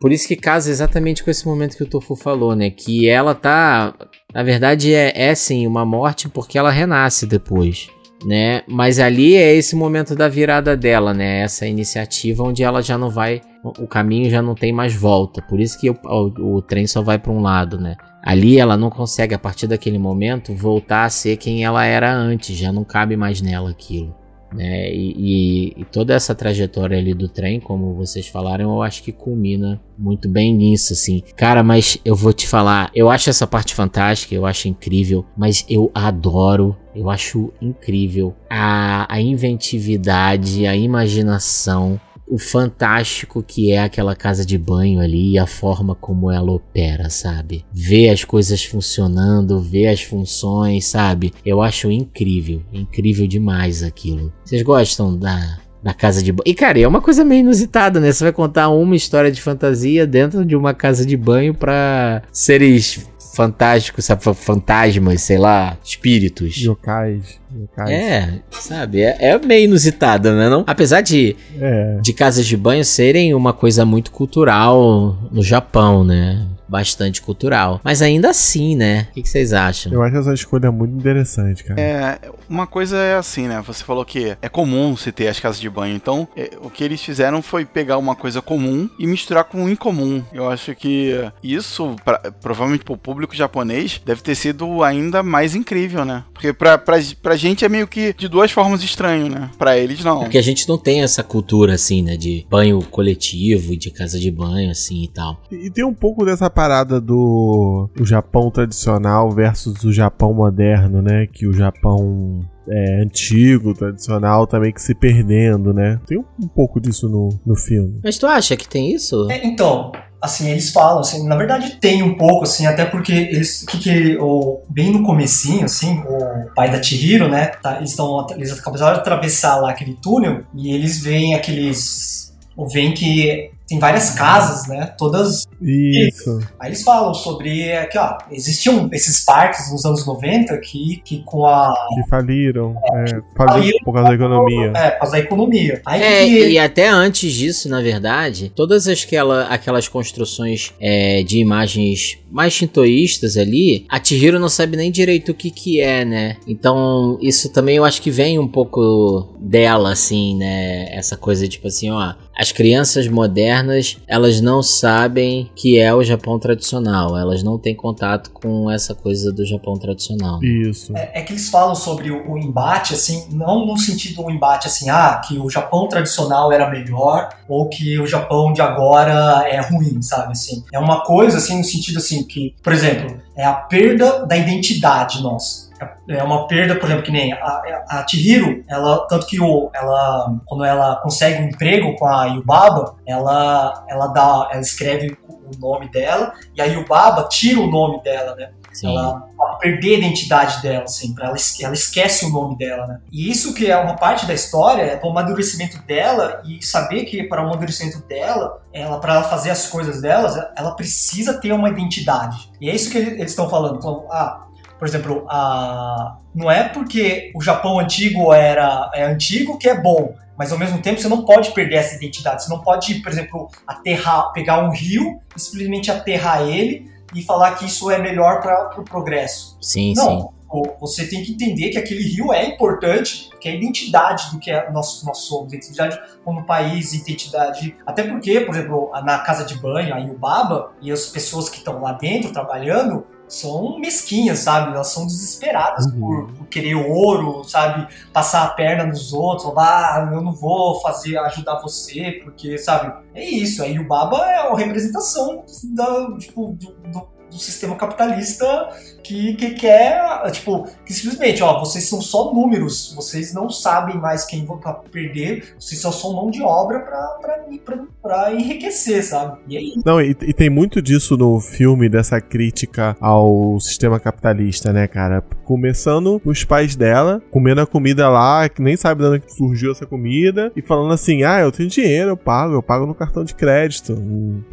Por isso que casa exatamente com esse momento que o Tofu falou, né? Que ela tá. Na verdade, é, é sim uma morte porque ela renasce depois. Né? Mas ali é esse momento da virada dela, né? Essa iniciativa onde ela já não vai. O caminho já não tem mais volta. Por isso que o, o, o trem só vai para um lado, né? Ali ela não consegue, a partir daquele momento, voltar a ser quem ela era antes. Já não cabe mais nela aquilo. Né? E, e, e, toda essa trajetória ali do trem, como vocês falaram, eu acho que culmina muito bem nisso, assim. Cara, mas eu vou te falar, eu acho essa parte fantástica, eu acho incrível, mas eu adoro, eu acho incrível a, a inventividade, a imaginação o fantástico que é aquela casa de banho ali e a forma como ela opera, sabe? Ver as coisas funcionando, ver as funções, sabe? Eu acho incrível, incrível demais aquilo. Vocês gostam da da casa de banho. E, cara, é uma coisa meio inusitada, né? Você vai contar uma história de fantasia dentro de uma casa de banho para seres fantásticos, sabe? Fantasmas, sei lá, espíritos. Yokais. yokais. É, sabe? É, é, meio inusitada, né? Não? Apesar de, é. de casas de banho serem uma coisa muito cultural no Japão, né? Bastante cultural. Mas ainda assim, né? O que, que, vocês acham? Eu acho essa escolha muito interessante, cara. É, uma coisa é assim, né? Você falou que é comum se ter as casas de banho. Então, é, o que eles fizeram foi pegar uma coisa comum e misturar com o incomum. Eu acho que isso, pra, provavelmente pro público japonês, deve ter sido ainda mais incrível, né? Porque pra, pra, pra gente é meio que de duas formas estranho, né? Pra eles não. É porque a gente não tem essa cultura, assim, né? De banho coletivo, de casa de banho, assim e tal. E, e tem um pouco dessa parada do o Japão tradicional versus o Japão moderno, né? Que o Japão é, antigo, tradicional, tá meio que se perdendo, né? Tem um, um pouco disso no, no filme. Mas tu acha que tem isso? É, então, assim, eles falam, assim, na verdade tem um pouco, assim, até porque eles, que que, o, bem no comecinho, assim, o pai da Chihiro, né, tá, eles estão, eles acabaram de atravessar lá aquele túnel e eles veem aqueles, ou veem que tem várias casas, né? Todas. Isso. Aí eles falam sobre que, ó, existiam esses parques nos anos 90 que, que com a. Que faliram. É, faliram por causa da economia. É, por causa da economia. Aí é, que... e até antes disso, na verdade, todas aquela, aquelas construções é, de imagens mais shintoístas ali, a Chihiro não sabe nem direito o que que é, né? Então, isso também eu acho que vem um pouco dela, assim, né? Essa coisa, tipo assim, ó, as crianças modernas, elas não sabem que é o Japão tradicional, elas não têm contato com essa coisa do Japão tradicional. Isso. É, é que eles falam sobre o, o, embate, assim, não no sentido do embate, assim, ah, que o Japão tradicional era melhor ou que o Japão de agora é ruim, sabe, assim. É uma coisa, assim, no sentido, assim, que, por exemplo, é a perda da identidade nossa é uma perda, por exemplo, que nem a, a Chihiro, ela, tanto que o, ela, quando ela consegue um emprego com a Yubaba, ela, ela dá, ela escreve o nome dela, e a Yubaba tira o nome dela, né? Sim. Ela, ela perder a identidade dela, assim, ela, ela esquece o nome dela, né? E isso que é uma parte da história, é do amadurecimento dela e saber que para o amadurecimento dela, ela para ela fazer as coisas delas, ela precisa ter uma identidade. E é isso que eles estão falando. Então, ah, por exemplo, a... não é porque o Japão antigo era é antigo que é bom, mas ao mesmo tempo você não pode perder essa identidade. Você não pode, por exemplo, aterrar, pegar um rio e simplesmente aterrar ele e falar que isso é melhor para o pro progresso. Sim, não. sim. você tem que entender que aquele rio é importante, que é a identidade do que é nós, nós somos, identidade como país, identidade. Até porque, por exemplo, na casa de banho, aí o Baba e as pessoas que estão lá dentro trabalhando, são mesquinhas, sabe? Elas são desesperadas uhum. por, por, querer ouro, sabe? Passar a perna nos outros, ah, eu não vou fazer, ajudar você, porque, sabe? É isso. Aí o Baba é a representação da, tipo, do, do, do sistema capitalista que, que quer, tipo, que simplesmente, ó, vocês são só números, vocês não sabem mais quem vão perder, vocês só são mão de obra pra, pra, pra, pra enriquecer, sabe? E aí? Não, e, e, tem muito disso no filme, dessa crítica ao sistema capitalista, né, cara? Começando os pais dela, comendo a comida lá, que nem sabe de onde surgiu essa comida, e falando assim, ah, eu tenho dinheiro, eu pago, eu pago no cartão de crédito,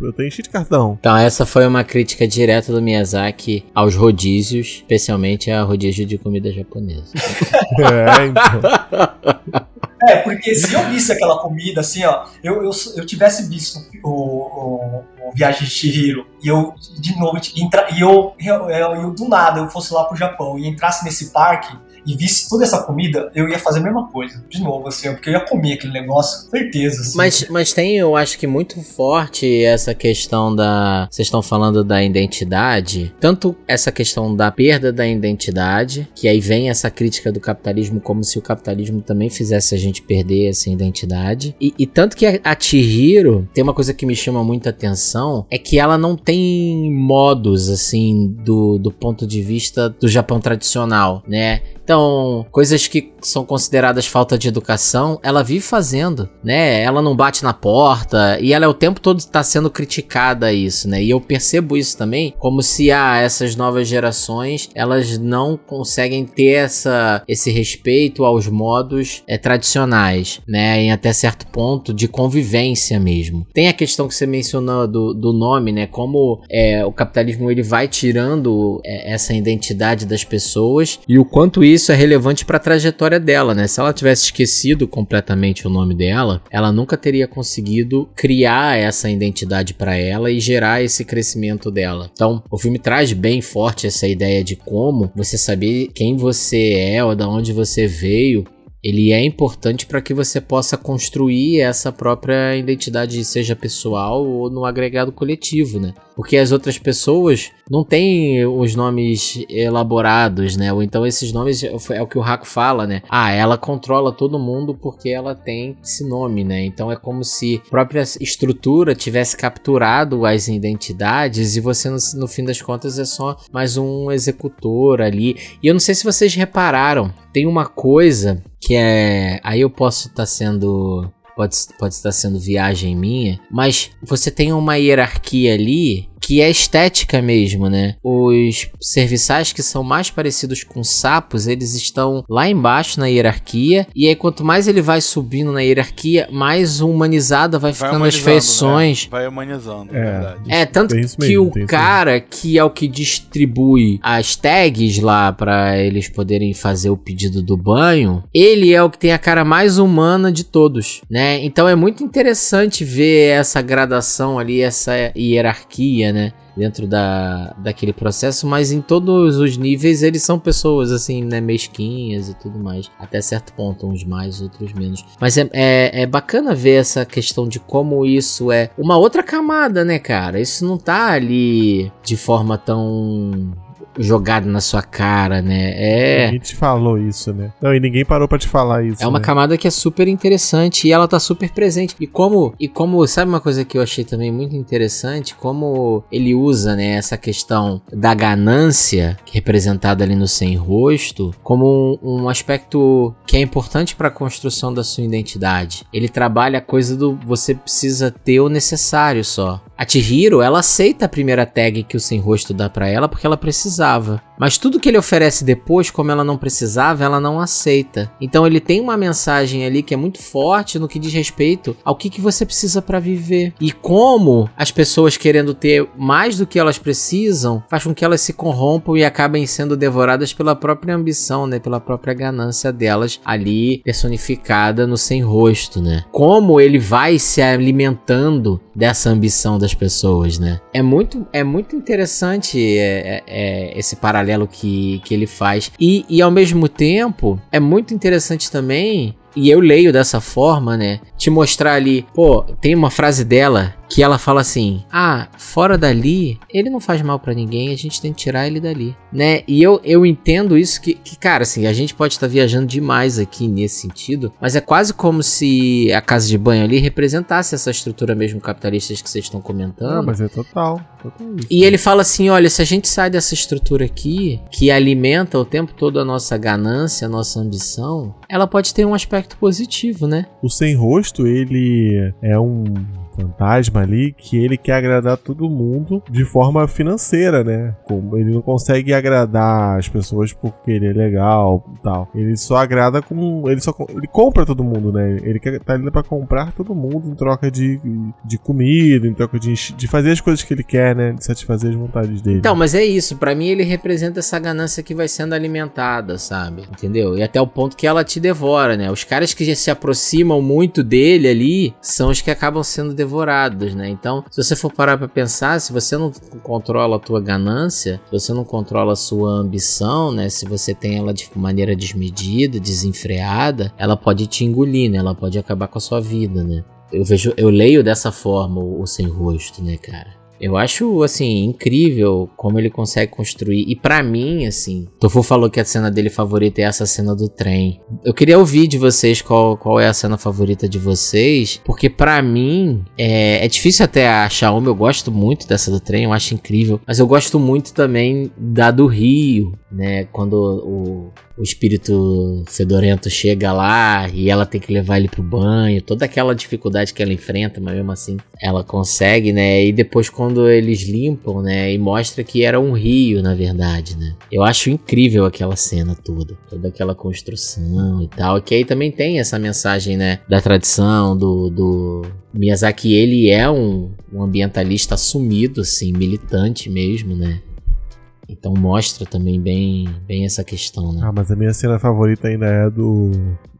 eu tenho cheio de cartão. Então essa foi uma crítica direta do Miyazaki aos rodízios rodízios, especialmente a rodízio de comida japonesa. é, então. É, porque se eu visse aquela comida assim, ó, eu, eu, eu tivesse visto o, o, o Viagem de Chihiro e eu, de novo, entra, e eu, eu, eu, eu, do nada, eu fosse lá pro Japão e entrasse nesse parque, e visse toda essa comida, eu ia fazer a mesma coisa. De novo, assim, porque eu ia comer aquele negócio, certeza. Assim. Mas, mas tem, eu acho que muito forte essa questão da. Vocês estão falando da identidade. Tanto essa questão da perda da identidade, que aí vem essa crítica do capitalismo, como se o capitalismo também fizesse a gente perder essa identidade. E, e tanto que a, Chihiro tem uma coisa que me chama muita atenção: é que ela não tem modos, assim, do, do ponto de vista do Japão tradicional, né? Então, coisas que são consideradas falta de educação, ela vive fazendo, né? Ela não bate na porta e ela é o tempo todo está sendo criticada isso, né? E eu percebo isso também como se ah, essas novas gerações elas não conseguem ter essa, esse respeito aos modos é, tradicionais, né? Em até certo ponto de convivência mesmo. Tem a questão que você mencionou do, do nome, né? Como é, o capitalismo ele vai tirando é, essa identidade das pessoas e o quanto isso é relevante para a trajetória dela, né? Se ela tivesse esquecido completamente o nome dela, ela nunca teria conseguido criar essa identidade para ela e gerar esse crescimento dela. Então, o filme traz bem forte essa ideia de como você saber quem você é ou da onde você veio ele é importante para que você possa construir essa própria identidade, seja pessoal ou no agregado coletivo, né? Porque as outras pessoas não têm os nomes elaborados, né? Ou então esses nomes é o que o Raco fala, né? Ah, ela controla todo mundo porque ela tem esse nome, né? Então é como se a própria estrutura tivesse capturado as identidades e você, no, fim das contas, é só mais um executor ali. E eu não sei se vocês repararam, tem uma coisa que é. Aí eu posso estar tá sendo pode, pode estar sendo viagem minha, mas você tem uma hierarquia ali que é estética mesmo, né? Os serviçais que são mais parecidos com sapos, eles estão lá embaixo na hierarquia, e aí quanto mais ele vai subindo na hierarquia, mais humanizada vai, vai ficando as feições. Né? Vai humanizando, é verdade. É, tanto que mesmo, o cara que é o que distribui as tags lá para eles poderem fazer o pedido do banho, ele é o que tem a cara mais humana de todos, né? Então é muito interessante ver essa gradação ali, essa hierarquia, né? Dentro da, daquele processo, mas em todos os níveis eles são pessoas assim, né? Mesquinhas e tudo mais. Até certo ponto, uns mais, outros menos. Mas é, é, é bacana ver essa questão de como isso é uma outra camada, né, cara? Isso não tá ali de forma tão jogado na sua cara, né? É. Ninguém te falou isso, né? Não, e ninguém parou para te falar isso. É uma né? camada que é super interessante e ela tá super presente. E como, e como, sabe uma coisa que eu achei também muito interessante? Como ele usa, né, essa questão da ganância, representada ali no sem rosto, como um, um aspecto que é importante para a construção da sua identidade. Ele trabalha a coisa do você precisa ter o necessário só. A Chihiro, ela aceita a primeira tag que o sem rosto dá para ela porque ela precisava. Mas tudo que ele oferece depois, como ela não precisava, ela não aceita. Então ele tem uma mensagem ali que é muito forte no que diz respeito ao que, que você precisa para viver. E como as pessoas querendo ter mais do que elas precisam, faz com que elas se corrompam e acabem sendo devoradas pela própria ambição, né? Pela própria ganância delas ali personificada no sem rosto, né? Como ele vai se alimentando dessa ambição das pessoas, né? É muito, é muito interessante é, é, é esse paralelo paralelo que, que ele faz. E, e ao mesmo tempo, é muito interessante também e eu leio dessa forma, né? Te mostrar ali, pô, tem uma frase dela que ela fala assim: "Ah, fora dali, ele não faz mal para ninguém, a gente tem que tirar ele dali", né? E eu, eu entendo isso que, que cara, assim, a gente pode estar tá viajando demais aqui nesse sentido, mas é quase como se a casa de banho ali representasse essa estrutura mesmo capitalista que vocês estão comentando. Não, mas é total, total isso. E ele fala assim: "Olha, se a gente sai dessa estrutura aqui que alimenta o tempo todo a nossa ganância, a nossa ambição, ela pode ter um aspecto positivo, né?" O sem rosto, ele é um fantasma ali que ele quer agradar todo mundo de forma financeira, né? Ele não consegue agradar as pessoas porque ele é legal e tal. Ele só agrada com. Ele só ele compra todo mundo, né? Ele quer tá ali pra comprar todo mundo em troca de, de comida, em troca de, de fazer as coisas que ele quer, né? De satisfazer as vontades dele. Então, mas é isso. para mim, ele representa essa ganância que vai sendo alimentada, sabe? Entendeu? E até o ponto que ela te devora, né? Os caras que se aproximam muito dele ali são os que acabam sendo devorados devorados, né? Então, se você for parar para pensar, se você não controla a tua ganância, se você não controla a sua ambição, né? Se você tem ela de maneira desmedida, desenfreada, ela pode te engolir, né? Ela pode acabar com a sua vida, né? Eu vejo, eu leio dessa forma o, o sem rosto, né, cara? Eu acho, assim, incrível como ele consegue construir. E para mim, assim, Tofu falou que a cena dele favorita é essa cena do trem. Eu queria ouvir de vocês qual, qual é a cena favorita de vocês, porque para mim é, é difícil até achar uma. Eu gosto muito dessa do trem, eu acho incrível. Mas eu gosto muito também da do Rio, né? Quando o, o espírito fedorento chega lá e ela tem que levar ele pro banho, toda aquela dificuldade que ela enfrenta, mas mesmo assim ela consegue, né? E depois quando eles limpam, né, e mostra que era um rio, na verdade, né? Eu acho incrível aquela cena toda, toda aquela construção e tal, que aí também tem essa mensagem, né, da tradição do, do Miyazaki, ele é um, um ambientalista assumido, assim, militante mesmo, né? Então mostra também bem, bem essa questão, né? Ah, mas a minha cena favorita ainda é do,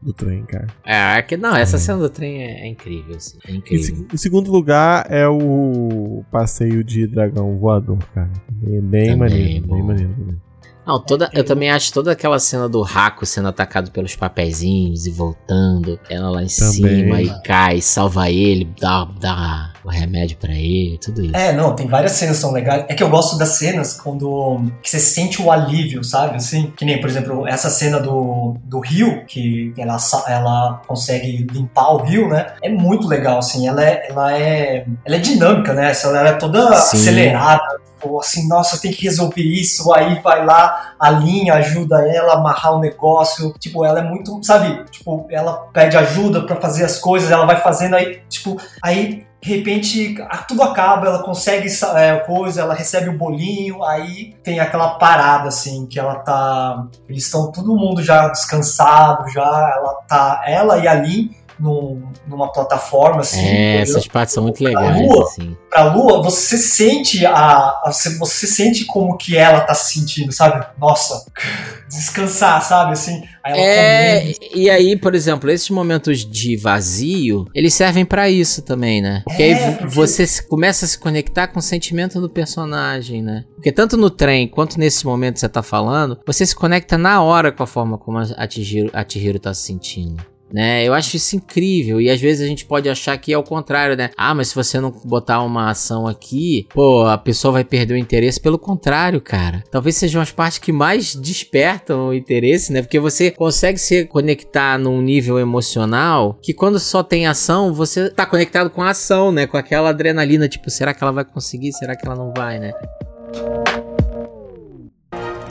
do trem, cara. É, que não, essa é. cena do trem é, é incrível, assim, é incrível. Em, em, segundo lugar é o passeio de dragão voador, cara. Bem, bem maneiro, bem maneiro. Não, toda, eu também acho toda aquela cena do Raco sendo atacado pelos papeizinhos e voltando, ela lá em também. cima e cai, salva ele, dá, dá o remédio para ele, tudo isso. É, não, tem várias cenas que são legais. É que eu gosto das cenas quando que você sente o alívio, sabe? Assim, que nem, por exemplo, essa cena do, do rio, que ela, ela consegue limpar o rio, né? É muito legal, assim. Ela é, ela é, ela é dinâmica, né? Ela é toda Sim. acelerada tipo, assim, nossa, tem que resolver isso, aí vai lá, a linha ajuda ela a amarrar o negócio, tipo, ela é muito, sabe, tipo, ela pede ajuda para fazer as coisas, ela vai fazendo aí, tipo, aí de repente tudo acaba, ela consegue é, coisa, ela recebe o bolinho, aí tem aquela parada assim que ela tá, eles estão todo mundo já descansado, já ela tá, ela e a Lin num, numa plataforma assim. É, essas partes são muito legais. Lua, assim. Pra Lua, você sente a, a, você sente como que ela tá se sentindo, sabe? Nossa, descansar, sabe? Assim. Aí é, e aí, por exemplo, esses momentos de vazio, eles servem para isso também, né? Porque é, aí porque... você começa a se conectar com o sentimento do personagem, né? Porque tanto no trem quanto nesse momento que você tá falando, você se conecta na hora com a forma como a Chihiro, a Chihiro tá se sentindo né? Eu acho isso incrível e às vezes a gente pode achar que é o contrário, né? Ah, mas se você não botar uma ação aqui, pô, a pessoa vai perder o interesse. Pelo contrário, cara. Talvez sejam as partes que mais despertam o interesse, né? Porque você consegue se conectar num nível emocional que quando só tem ação, você tá conectado com a ação, né? Com aquela adrenalina, tipo, será que ela vai conseguir? Será que ela não vai, né?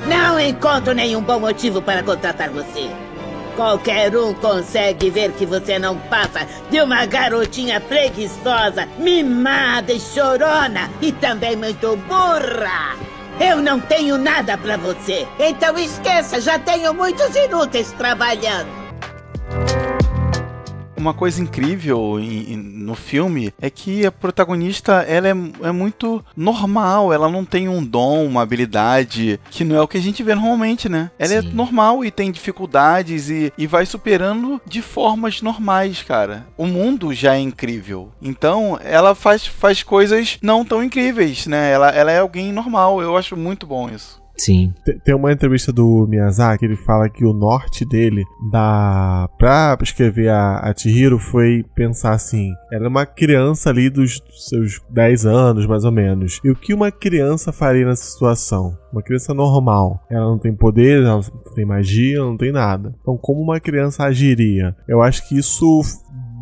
Não encontro nenhum bom motivo para contratar você. Qualquer um consegue ver que você não passa de uma garotinha preguiçosa, mimada e chorona e também muito burra. Eu não tenho nada para você. Então esqueça, já tenho muitos inúteis trabalhando. Uma coisa incrível em, em, no filme é que a protagonista ela é, é, muito normal, ela não tem um dom, uma habilidade que não é o que a gente vê normalmente, né? Ela é Sim. é normal e tem dificuldades e, e vai superando de formas normais, cara. O mundo já é incrível. Então ela faz, faz coisas não tão incríveis, né? Ela, ela é alguém normal. Eu acho muito bom isso. Sim. Tem- uma entrevista do Miyazaki, ele fala que o norte dele da pra escrever a, a Chihiro foi pensar assim, ela é uma criança ali dos seus 10 anos, mais ou menos. E o que uma criança faria nessa situação? Uma criança normal. Ela não tem poderes, ela não tem magia, não tem nada. Então, como uma criança agiria? Eu acho que isso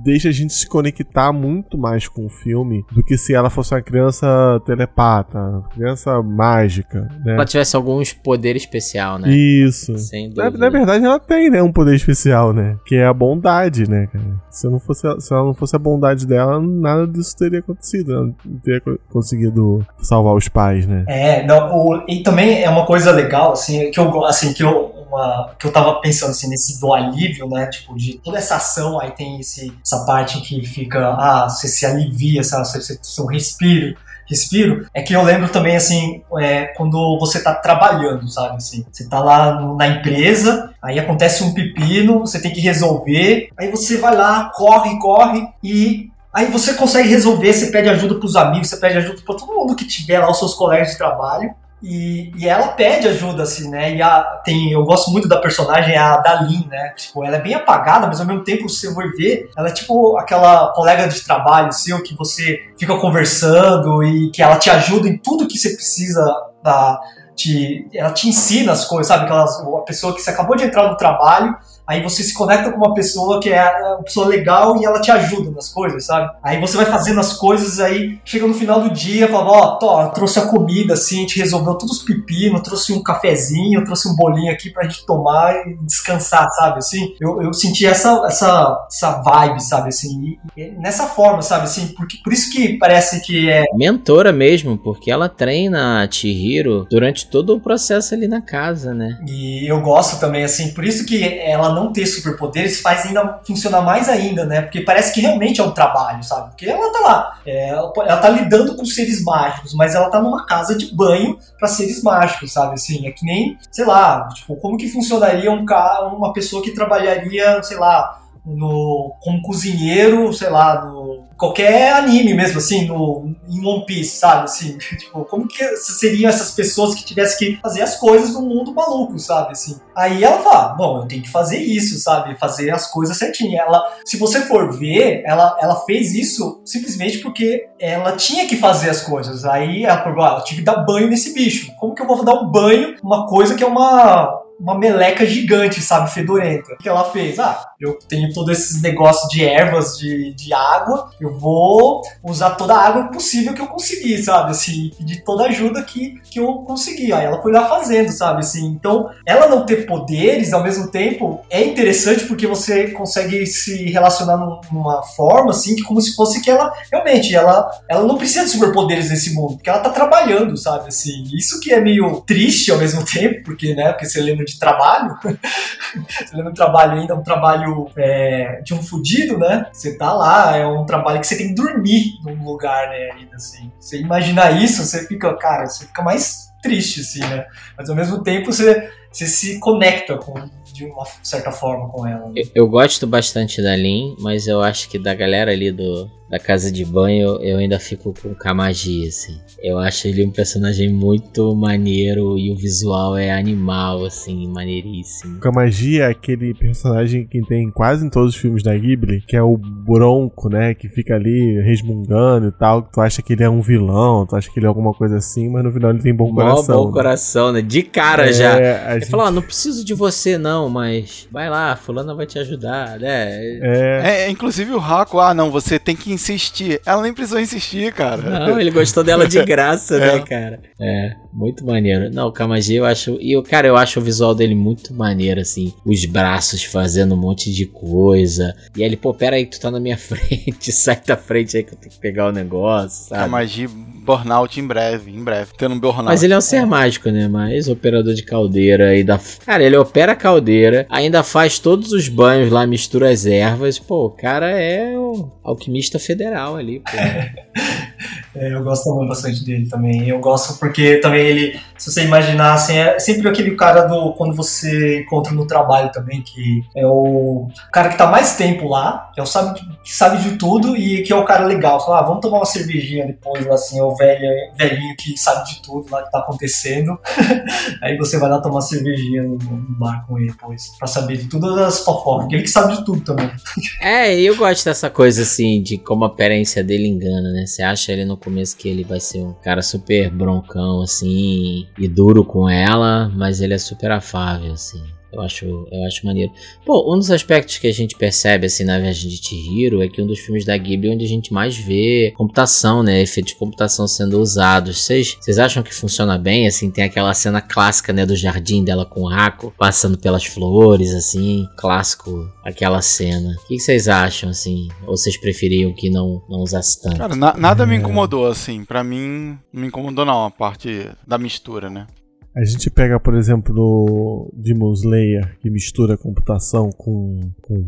deixa a gente se conectar muito mais com o filme do que se ela fosse uma criança telepata, criança mágica, né? ela tivesse alguns poder especial, né? Isso. Sem Na, dúvida. na verdade, ela tem, né, um poder especial, né? Que é a bondade, né, cara? Se, não fosse, a- se ela não fosse a bondade dela, nada disso teria acontecido. Ela não teria co- conseguido salvar os pais, né? É, não, o- e também é uma coisa legal, assim, que eu, assim, que eu, uma, que eu tava pensando, assim, nesse do alívio, né, tipo, de toda essa ação, aí tem esse, essa parte que fica, ah, você se alivia, você, você, você um respiro, respiro, é que eu lembro também, assim, é, quando você tá trabalhando, sabe, assim, você tá lá no- na empresa, aí acontece um pepino, você tem que resolver, aí você vai lá, corre, corre, e Aí você consegue resolver, você pede ajuda pros amigos, você pede ajuda pra todo mundo que tiver lá, os seus colegas de trabalho. E, e ela pede ajuda, assim, né? E a, tem, eu gosto muito da personagem, a Dalin, né? Tipo, ela é bem apagada, mas ao mesmo tempo você vai ver, ela é tipo aquela colega de trabalho seu que você fica conversando e que ela te ajuda em tudo que você precisa da. Te, ela te ensina as coisas, sabe? Aquelas, a pessoa que você acabou de entrar no trabalho, aí você se conecta com uma pessoa que é uma pessoa legal e ela te ajuda nas coisas, sabe? Aí você vai fazendo as coisas, aí chega no final do dia, fala, ó, eu trouxe a comida, assim, a gente resolveu todos os pepinos, trouxe um cafezinho, trouxe um bolinho aqui pra gente tomar e descansar, sabe? Assim, eu, eu senti essa, essa, essa vibe, sabe? Assim, nessa forma, sabe? Assim, porque, por isso que parece que é Mentora mesmo, porque ela treina a Chihiro durante todo o processo ali na casa, né? E eu gosto também, assim, por isso que ela não ter superpoderes faz ainda funcionar mais ainda, né? Porque parece que realmente é um trabalho, sabe? Porque ela tá lá, é, ela, tá lidando com seres mágicos, mas ela tá numa casa de banho pra seres mágicos, sabe? Assim, é que nem, sei lá, tipo, como que funcionaria um cara, uma pessoa que trabalharia, sei lá, no, como cozinheiro, sei lá, no qualquer anime mesmo, assim, no, em One Piece, sabe? Assim, tipo, como que seriam essas pessoas que tivessem que fazer as coisas no mundo maluco, sabe? Assim, aí ela fala, bom, eu tenho que fazer isso, sabe? Fazer as coisas certinho. Ela, se você for ver, ela, ela fez isso simplesmente porque ela tinha que fazer as coisas. Aí ela falou, ah, eu tive que dar banho nesse bicho. Como que eu vou dar um banho numa coisa que é uma uma meleca gigante, sabe, fedorenta. O que ela fez? Ah, eu tenho todos esses negócios de ervas, de, de água, eu vou usar toda a água possível que eu conseguir, sabe, assim, pedir toda ajuda que, que eu consegui. Aí ela foi lá fazendo, sabe, assim. Então, ela não ter poderes, ao mesmo tempo, é interessante porque você consegue se relacionar num- numa forma, assim, que como se fosse que ela, realmente, ela, ela não precisa de superpoderes nesse mundo, porque ela tá trabalhando, sabe, assim. Isso que é meio triste ao mesmo tempo, porque, né, porque você lembra de trabalho, você lembra de trabalho ainda, um trabalho é, de um fudido, né? Você tá lá, é um trabalho que você tem que dormir num lugar, né, ainda assim. Você imaginar isso, você fica, cara, você fica mais triste, assim, né? Mas ao mesmo tempo você, você se conecta com, de uma certa forma com ela. né? Eu, eu gosto bastante da Lin, mas eu acho que da galera ali do, da casa de banho, eu ainda fico com o Kamaji, assim. Eu acho ele um personagem muito maneiro e o visual é animal, assim, maneiríssimo. O Kamaji é aquele personagem que tem quase em todos os filmes da Ghibli, que é o bronco, né? Que fica ali resmungando e tal. Tu acha que ele é um vilão, tu acha que ele é alguma coisa assim, mas no final ele tem bom Mó coração. bom né? coração, né? De cara É, já. Ele gente- falou, ó, não preciso de você não, mas vai lá, fulana vai te ajudar, né? É, É, inclusive o Raco, ah, não, você tem que insistir. Ela nem precisou insistir, cara. Não, ele gostou dela de graça, né, É. cara? É, muito maneiro. Não, o Kamaji eu acho. E o cara, eu acho o visual dele muito maneiro, assim. Os braços fazendo um monte de coisa. E aí ele, pô, pera aí, tu tá na minha frente, sai da frente aí que eu tenho que pegar o negócio, sabe? magia burnout em breve, em breve. Tendo um burnout. Mas ele é um ser mágico, né? Mas operador de caldeira e da. Cara, ele opera a caldeira, ainda faz todos os banhos lá, mistura as ervas. Pô, o cara é o alquimista federal ali, pô. É, eu gosto bastante dele também. Eu gosto porque também ele, se você imaginar, assim, é sempre aquele cara do. Quando você encontra no trabalho também, que é o cara que tá mais tempo lá, que, é o sabe, que sabe de tudo e que é o cara legal. Fala, ah, vamos tomar uma cervejinha depois, assim, é o velho, velhinho que sabe de tudo lá que tá acontecendo. Aí você vai lá tomar cervejinha no, no bar com ele depois, pra saber de todas as fofocas. Ele que sabe de tudo também. É, eu gosto dessa coisa assim, de como a aparência dele engana, né? Você acha ele no começo que ele vai ser um cara super broncão, assim, e duro com ela, mas ele é super afável, assim. Eu acho, eu acho maneiro. Pô, um dos aspectos que a gente percebe assim na viagem de Chihiro é que um dos filmes da Ghibli é onde a gente mais vê computação, né? Efeitos de computação sendo usados. Vocês acham que funciona bem? Assim, tem aquela cena clássica, né, do jardim dela com o Rako passando pelas flores, assim, clássico aquela cena. O que vocês acham, assim? Ou vocês preferiam que não, não usasse tanto? Cara, na, nada me incomodou, assim. Pra mim, não me incomodou não, a parte da mistura, né? A gente pega, por exemplo, do Demon Slayer, que mistura computação com, com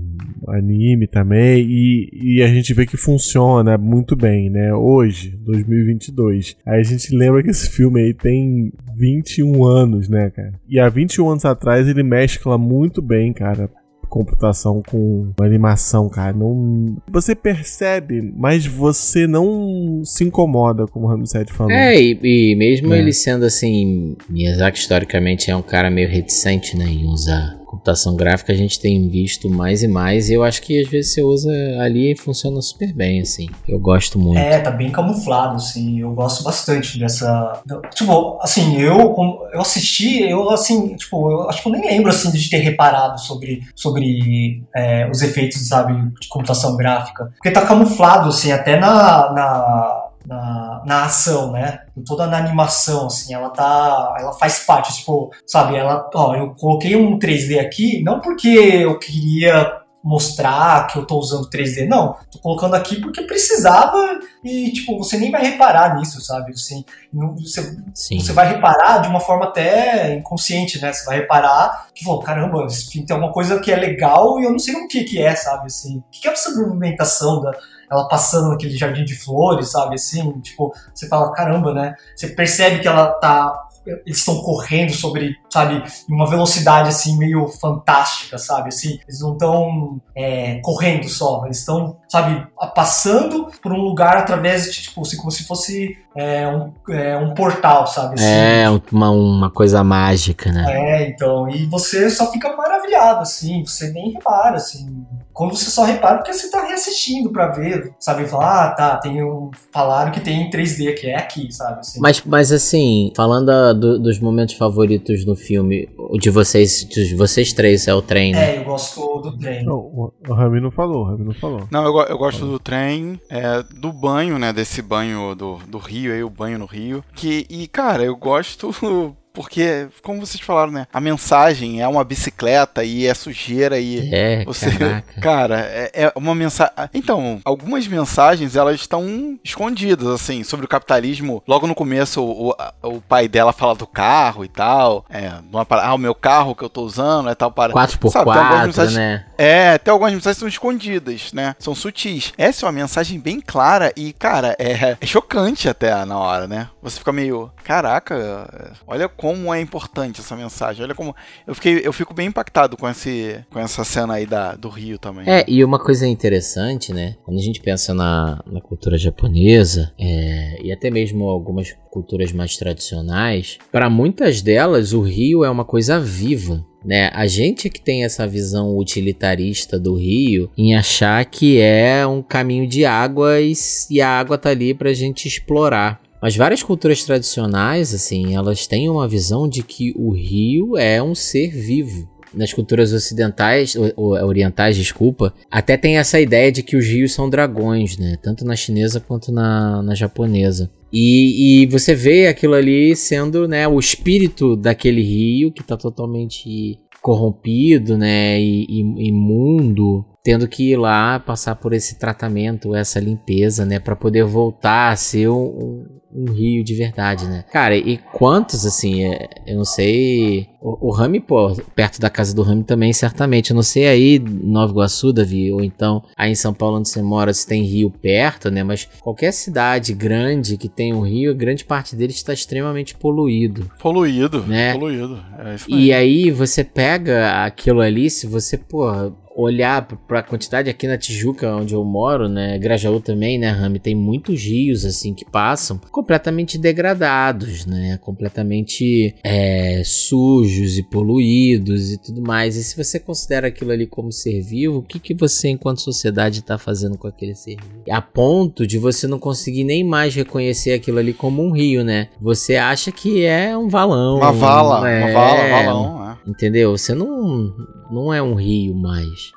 anime também, e, e a gente vê que funciona muito bem, né? Hoje, 2022. Aí a gente lembra que esse filme aí tem 21 anos, né, cara? E há 21 anos atrás ele mescla muito bem, cara computação com animação, cara. Não, você percebe, mas você não se incomoda, como o Ramsed falou. É, e, e mesmo é. ele sendo assim, Miyazaki historicamente é um cara meio reticente, né, em usar computação gráfica a gente tem visto mais e mais, e eu acho que às vezes você usa ali e funciona super bem, assim. Eu gosto muito. É, tá bem camuflado, assim. Eu gosto bastante dessa. Tipo, assim, eu, eu assisti, eu assim, tipo, eu acho que eu nem lembro assim de ter reparado sobre, sobre é, os efeitos, sabe, de computação gráfica. Porque tá camuflado, assim, até na, na na, na ação, né? Toda na animação, assim, ela tá. Ela faz parte, tipo, sabe, ela. Ó, eu coloquei um 3D aqui, não porque eu queria mostrar que eu tô usando 3D, não. Tô colocando aqui porque precisava e, tipo, você nem vai reparar nisso, sabe? Assim, você, você vai reparar de uma forma até inconsciente, né? Você vai reparar que, pô, caramba, esse filme tem alguma coisa que é legal e eu não sei o que que é, sabe? Assim, o que é essa movimentação da ela passando naquele jardim de flores, sabe? Assim, tipo, você fala, caramba, né? Você percebe que ela tá. Eles estão correndo sobre, sabe, uma velocidade assim meio fantástica, sabe? Assim, eles não estão é, correndo só, eles estão, sabe, passando por um lugar através de, tipo, assim, como se fosse é, um, é, um portal, sabe? Assim, é, uma, uma coisa mágica, né? É, então, e você só fica maravilhado, assim, você nem repara, assim quando você só repara porque você tá reassistindo para ver, sabe? Falar, ah, tá, tem um. Falaram que tem em 3D, que é aqui, sabe? Assim. Mas, mas assim, falando a, do, dos momentos favoritos no filme, o de vocês, de vocês três é o trem, né? É, eu gosto do trem. Não, o, o Rami não falou, o Rami não falou. Não, eu, eu gosto do trem, é, do banho, né? Desse banho do, do rio aí, o banho no rio. Que, e, cara, eu gosto porque, como vocês falaram, né? A mensagem é uma bicicleta e é sujeira e. É, você, caraca. Cara, é, é uma mensagem. Então, algumas mensagens elas estão escondidas, assim, sobre o capitalismo. Logo no começo, o, o, o pai dela fala do carro e tal. É, numa, ah, o meu carro que eu tô usando é tal para. 4x4, né? É, até algumas mensagens são escondidas, né? São sutis. Essa é uma mensagem bem clara e, cara, é, é chocante até na hora, né? Você fica meio, caraca, olha como é importante essa mensagem. Olha como eu fiquei, eu fico bem impactado com esse, com essa cena aí da, do Rio também. É, e uma coisa interessante, né? Quando a gente pensa na, na cultura japonesa é, e até mesmo algumas culturas mais tradicionais, para muitas delas o rio é uma coisa viva. Né? A gente que tem essa visão utilitarista do rio em achar que é um caminho de água e, e a água tá ali pra gente explorar. Mas várias culturas tradicionais, assim, elas têm uma visão de que o rio é um ser vivo. Nas culturas ocidentais, ou, orientais, desculpa, até tem essa ideia de que os rios são dragões, né? Tanto na chinesa quanto na, na japonesa. E, e, você vê aquilo ali sendo né, o espírito daquele rio que está totalmente corrompido, né, e, e imundo, tendo que ir lá passar por esse tratamento, essa limpeza, né, para poder voltar a ser um, um, rio de verdade, né? Cara, e quantos assim, é, eu não sei, o, o Rami, pô, perto da casa do Rami também, certamente, eu não sei aí Nova Iguaçu, Davi, ou então aí em São Paulo onde você mora, se tem rio perto, né? Mas qualquer cidade grande que tem um rio, grande parte dele está extremamente poluído. Poluído, né? Poluído. É e aí você pega aquilo ali, se você, pô, olhar para a quantidade aqui na Tijuca, onde eu moro, né, Grajaú também, né, Rami, tem muitos rios assim que passam completamente degradados, né, completamente é, sujos e poluídos e tudo mais. E se você considera aquilo ali como ser vivo, o que que você enquanto sociedade está fazendo com aquele ser vivo? A ponto de você não conseguir nem mais reconhecer aquilo ali como um rio, né? Você acha que é um valão, uma vala, é, uma vala, valão, é. entendeu? Você não não é um rio mais.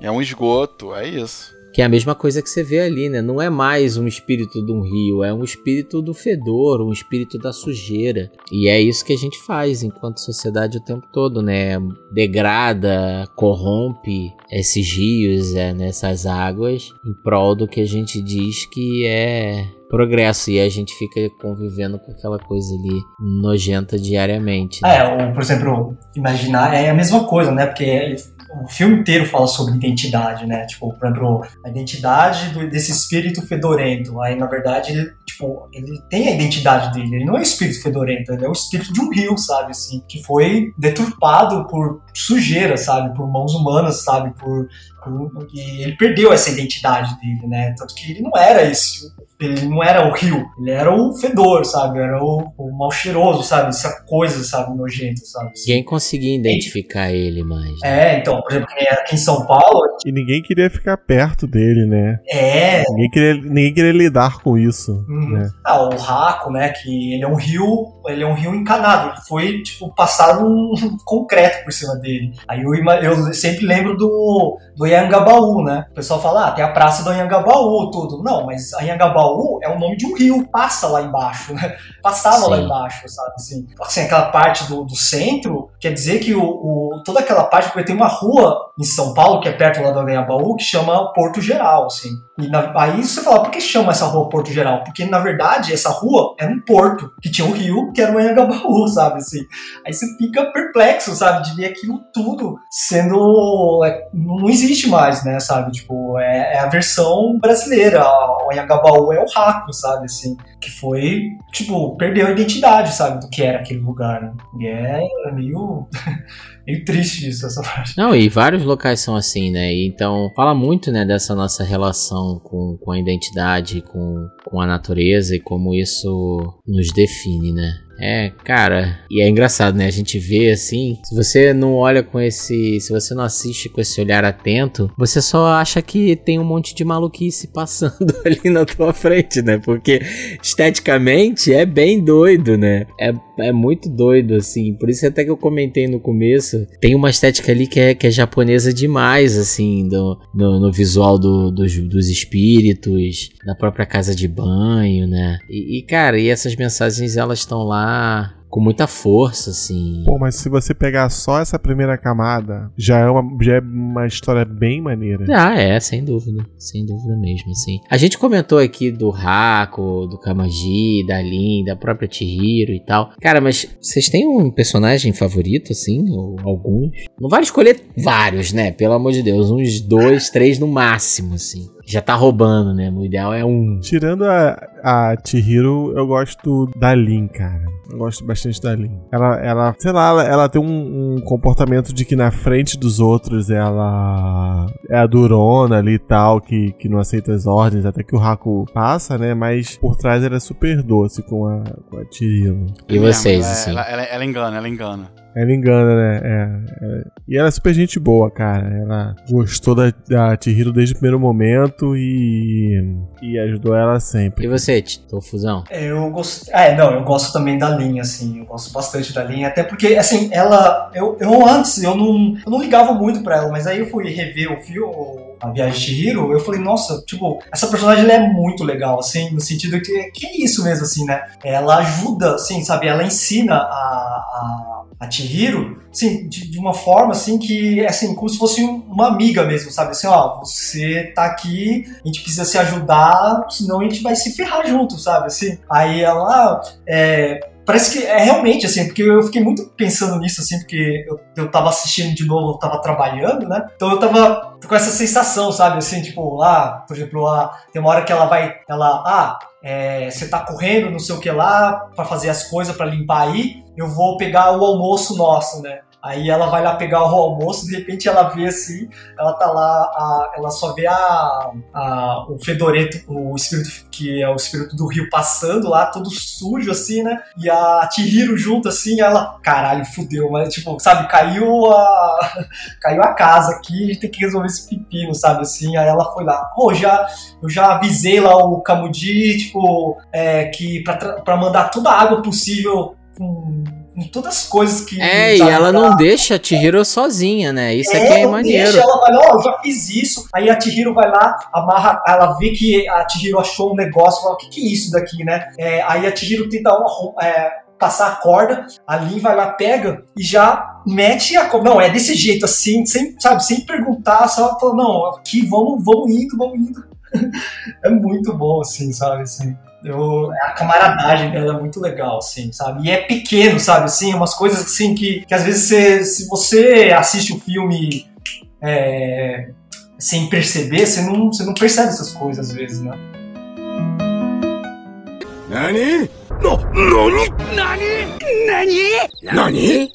É um esgoto, é isso. Que é a mesma coisa que você vê ali, né? Não é mais um espírito de um rio, é um espírito do fedor, um espírito da sujeira. E é isso que a gente faz enquanto sociedade o tempo todo, né? Degrada, corrompe esses rios, é, nessas águas, em prol do que a gente diz que é progresso e a gente fica convivendo com aquela coisa ali nojenta diariamente. Né? É, ou, por exemplo, imaginar é a mesma coisa, né? Porque o filme inteiro fala sobre identidade, né? Tipo, por exemplo, a identidade do, desse espírito fedorento. Aí, na verdade, ele, tipo, ele tem a identidade dele. Ele não é um espírito fedorento, ele é o espírito de um rio, sabe? Assim, que foi deturpado por sujeira, sabe? Por mãos humanas, sabe? Por, por, e ele perdeu essa identidade dele, né? Tanto que ele não era esse ele não era o rio, ele era o fedor, sabe? Era o, o mal cheiroso, sabe? Essa coisa, sabe? Nojenta, sabe? Ninguém conseguia identificar e... ele mais. Né? É, então, por exemplo, aqui em São Paulo. E ninguém queria ficar perto dele, né? É. Ninguém queria, ninguém queria lidar com isso. Uhum. Né? Ah, o Raco, né? Que ele é um rio, ele é um rio encanado. Ele foi, tipo, passado um concreto por cima dele. Aí eu, eu sempre lembro do, do Yangabaú, né? O pessoal fala, ah, tem a praça do Yangabaú, tudo. Não, mas a Yangabaú Baú é o nome de um rio, passa lá embaixo, né? Passava Sim. lá embaixo, sabe? Assim, assim aquela parte do, do centro, quer dizer que o, o, toda aquela parte, porque tem uma rua em São Paulo, que é perto lá do Anhangabaú, que chama Porto Geral, assim. E na, aí você fala, por que chama essa rua Porto Geral? Porque, na verdade, essa rua era um porto, que tinha um rio, que era o Anhangabaú, sabe, assim. Aí você fica perplexo, sabe, de ver aquilo tudo sendo... É, não existe mais, né, sabe? Tipo, é, é a versão brasileira. O Anhangabaú é o Raco, sabe, assim. Que foi, tipo, perdeu a identidade, sabe, do que era aquele lugar, né? E é meio... meio triste isso, essa parte. Não, e vários locais são assim, né? Então, fala muito, né, dessa nossa relação com, com a identidade, com, com a natureza e como isso nos define, né? É, cara, e é engraçado, né? A gente vê assim, se você não olha com esse, se você não assiste com esse olhar atento, você só acha que tem um monte de maluquice passando ali na tua frente, né? Porque esteticamente é bem doido, né? É, é muito doido, assim. Por isso até que eu comentei no começo, tem uma estética ali que é, que é japonesa demais, assim, do, no, visual do, dos, dos espíritos, da própria casa de banho, né? E, e cara, e essas mensagens elas estão lá com muita força, assim. Pô, mas se você pegar só essa primeira camada, já é uma, já é uma história bem maneira. Ah, é, sem dúvida. Sem dúvida mesmo, assim. A gente comentou aqui do Hako, do Kamaji, da Lin, da própria Chihiro e tal. Cara, mas vocês têm um personagem favorito, assim? Ou alguns? Não vale escolher vários, né? Pelo amor de Deus. Uns dois, três no máximo, assim já tá roubando, né? O ideal é um. Tirando a, a Chihiro, eu gosto da Lin, cara. Eu gosto bastante da Lin. Ela, ela sei lá, ela, ela tem um, um, comportamento de que na frente dos outros ela é a durona ali e tal, que, que não aceita as ordens, até que o Haku passa, né? Mas por trás ela é super doce com a, com a Chihiro. E vocês, ela, assim? Ela, ela, ela engana, ela engana. Ela engana, né? É, é. E ela é super gente boa, cara. Ela gostou da, da Chihiro desde o primeiro momento e, e ajudou ela sempre. E você, Tofusão? Eu gosto. É, não, eu gosto também da linha, assim. Eu gosto bastante da linha. Até porque, assim, ela. Eu, eu antes, eu não, eu não ligava muito pra ela, mas aí eu fui rever o filme, a Viagem de Chihiro, eu falei, nossa, tipo, essa personagem é muito legal, assim, no sentido que, que é isso mesmo, assim, né? Ela ajuda, assim, sabe? Ela ensina a, a a Chihiro, assim, de, de, uma forma assim que, assim, como se fosse uma amiga mesmo, sabe? Assim, ó, você tá aqui, a gente precisa se ajudar, senão a gente vai se ferrar junto, sabe? Assim, aí ela, é, parece que é realmente assim, porque eu fiquei muito pensando nisso, assim, porque eu, eu tava assistindo de novo, eu tava trabalhando, né? Então eu tava com essa sensação, sabe? Assim, tipo, lá, por exemplo, lá, tem uma hora que ela vai, ela, ah, é, você tá correndo, não sei o que lá, para fazer as coisas, para limpar aí, eu vou pegar o almoço nosso, né? Aí ela vai lá pegar o almoço, de repente ela vê assim, ela tá lá, a, ela só vê a, a, o fedoreto, o espírito que é o espírito do rio passando lá, todo sujo assim, né? E a Chihiro junto assim, ela, caralho, fudeu, mas tipo, sabe, caiu a caiu a casa aqui, a gente tem que resolver esse pepino, sabe assim? Aí ela foi lá, pô, já eu já avisei lá o Kamudi, tipo, é, que pra mandar toda a água possível com em todas as coisas que. É, e ela pra... não deixa a Chihiro sozinha, né? Isso é, aqui é maneiro. Deixa, ela vai, ó, oh, eu já fiz isso. Aí a Chihiro vai lá, amarra, ela vê que a Chihiro achou um negócio, fala, o que, que é isso daqui, né? É, aí a Chihiro tenta é, passar a corda, a Lin vai lá, pega e já mete a corda. Não, é desse jeito, assim, sem, sabe, sem perguntar, só fala, não, aqui vamos, vamos indo, vamos indo. é muito bom, assim, sabe, assim. Eu, a camaradagem dela é muito legal, assim, sabe? E é pequeno, sabe? Assim, umas coisas assim que, que às vezes você, se você assiste o filme é, sem perceber, você não, você não percebe essas coisas às vezes, né? Nani? No, nani? Nani? Nani? Nani?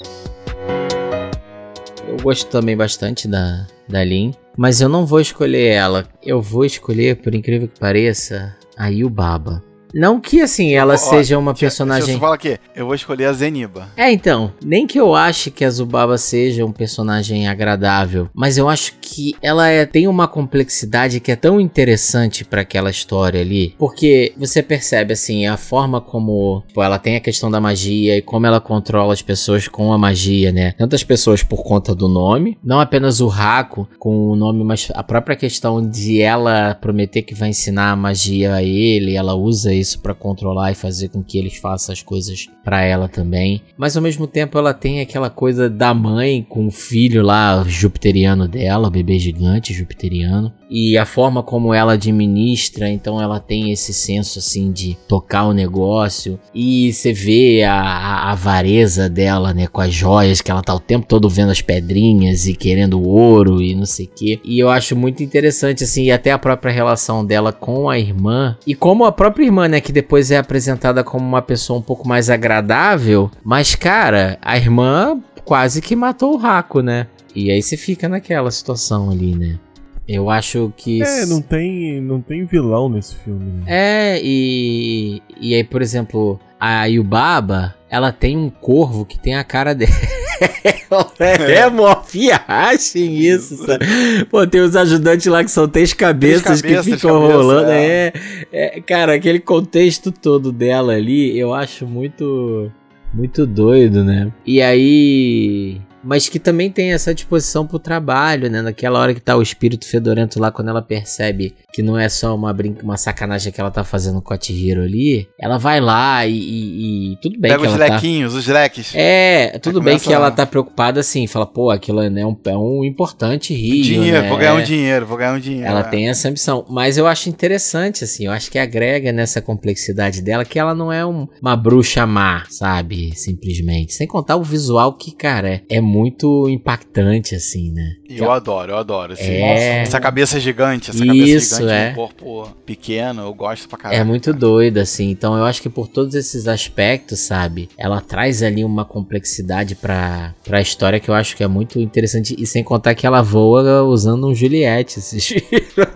Eu gosto também bastante da, da Lin, mas eu não vou escolher ela. Eu vou escolher, por incrível que pareça, a Yubaba. Não que assim ela Ó, seja uma personagem. Deixa eu falar aqui, eu vou escolher a Zeniba. É, então, nem que eu ache que a Zubaba seja um personagem agradável, mas eu acho que ela é, tem uma complexidade que é tão interessante para aquela história ali, porque você percebe assim a forma como pô, ela tem a questão da magia e como ela controla as pessoas com a magia, né? Tantas pessoas por conta do nome, não apenas o Raco com o nome, mas a própria questão de ela prometer que vai ensinar a magia a ele, ela usa isso para controlar e fazer com que eles façam as coisas para ela também. Mas ao mesmo tempo ela tem aquela coisa da mãe com o filho lá jupiteriano dela, o bebê gigante jupiteriano, e a forma como ela administra, então ela tem esse senso assim de tocar o negócio e você vê a, a avareza dela, né, com as joias que ela tá o tempo todo vendo as pedrinhas e querendo ouro e não sei o que. E eu acho muito interessante assim, e até a própria relação dela com a irmã e como a própria irmã né, que depois é apresentada como uma pessoa um pouco mais agradável, mas cara, a irmã quase que matou o Raco, né? E aí você fica naquela situação ali, né? Eu acho que. É, não tem, não tem vilão nesse filme. Né? É, e. E aí, por exemplo, a Yubaba, ela tem um corvo que tem a cara dela. é, é fiagem isso, sabe? Pô, tem os ajudantes lá que são três cabeças, cabeças que ficam cabeça, rolando. É. É, é. Cara, aquele contexto todo dela ali, eu acho muito. Muito doido, né? E aí mas que também tem essa disposição pro trabalho, né? Naquela hora que tá o espírito fedorento lá, quando ela percebe que não é só uma brinca, uma sacanagem que ela tá fazendo com a Chihiro ali, ela vai lá e, e, e tudo bem Pega que os ela tá lequinhos, tá... os leques. É, tudo bem que ela tá preocupada assim, fala, pô, aquilo é, um, é um importante rio, Dinheiro, né? vou ganhar um dinheiro, vou ganhar um dinheiro. Ela é. tem essa ambição, mas eu acho interessante, assim, eu acho que agrega nessa complexidade dela que ela não é um, uma bruxa má, sabe? Simplesmente. Sem contar o visual que, cara, é, é muito impactante, assim, né? Eu adoro, eu adoro. Assim, É. Essa cabeça gigante, essa Isso, cabeça gigante é. um corpo pequeno, eu gosto pra caralho. É muito doido, assim. Então eu acho que por todos esses aspectos, sabe? Ela traz ali uma complexidade pra, pra história que eu acho que é muito interessante. E sem contar que ela voa usando um Juliette. Vocês viram?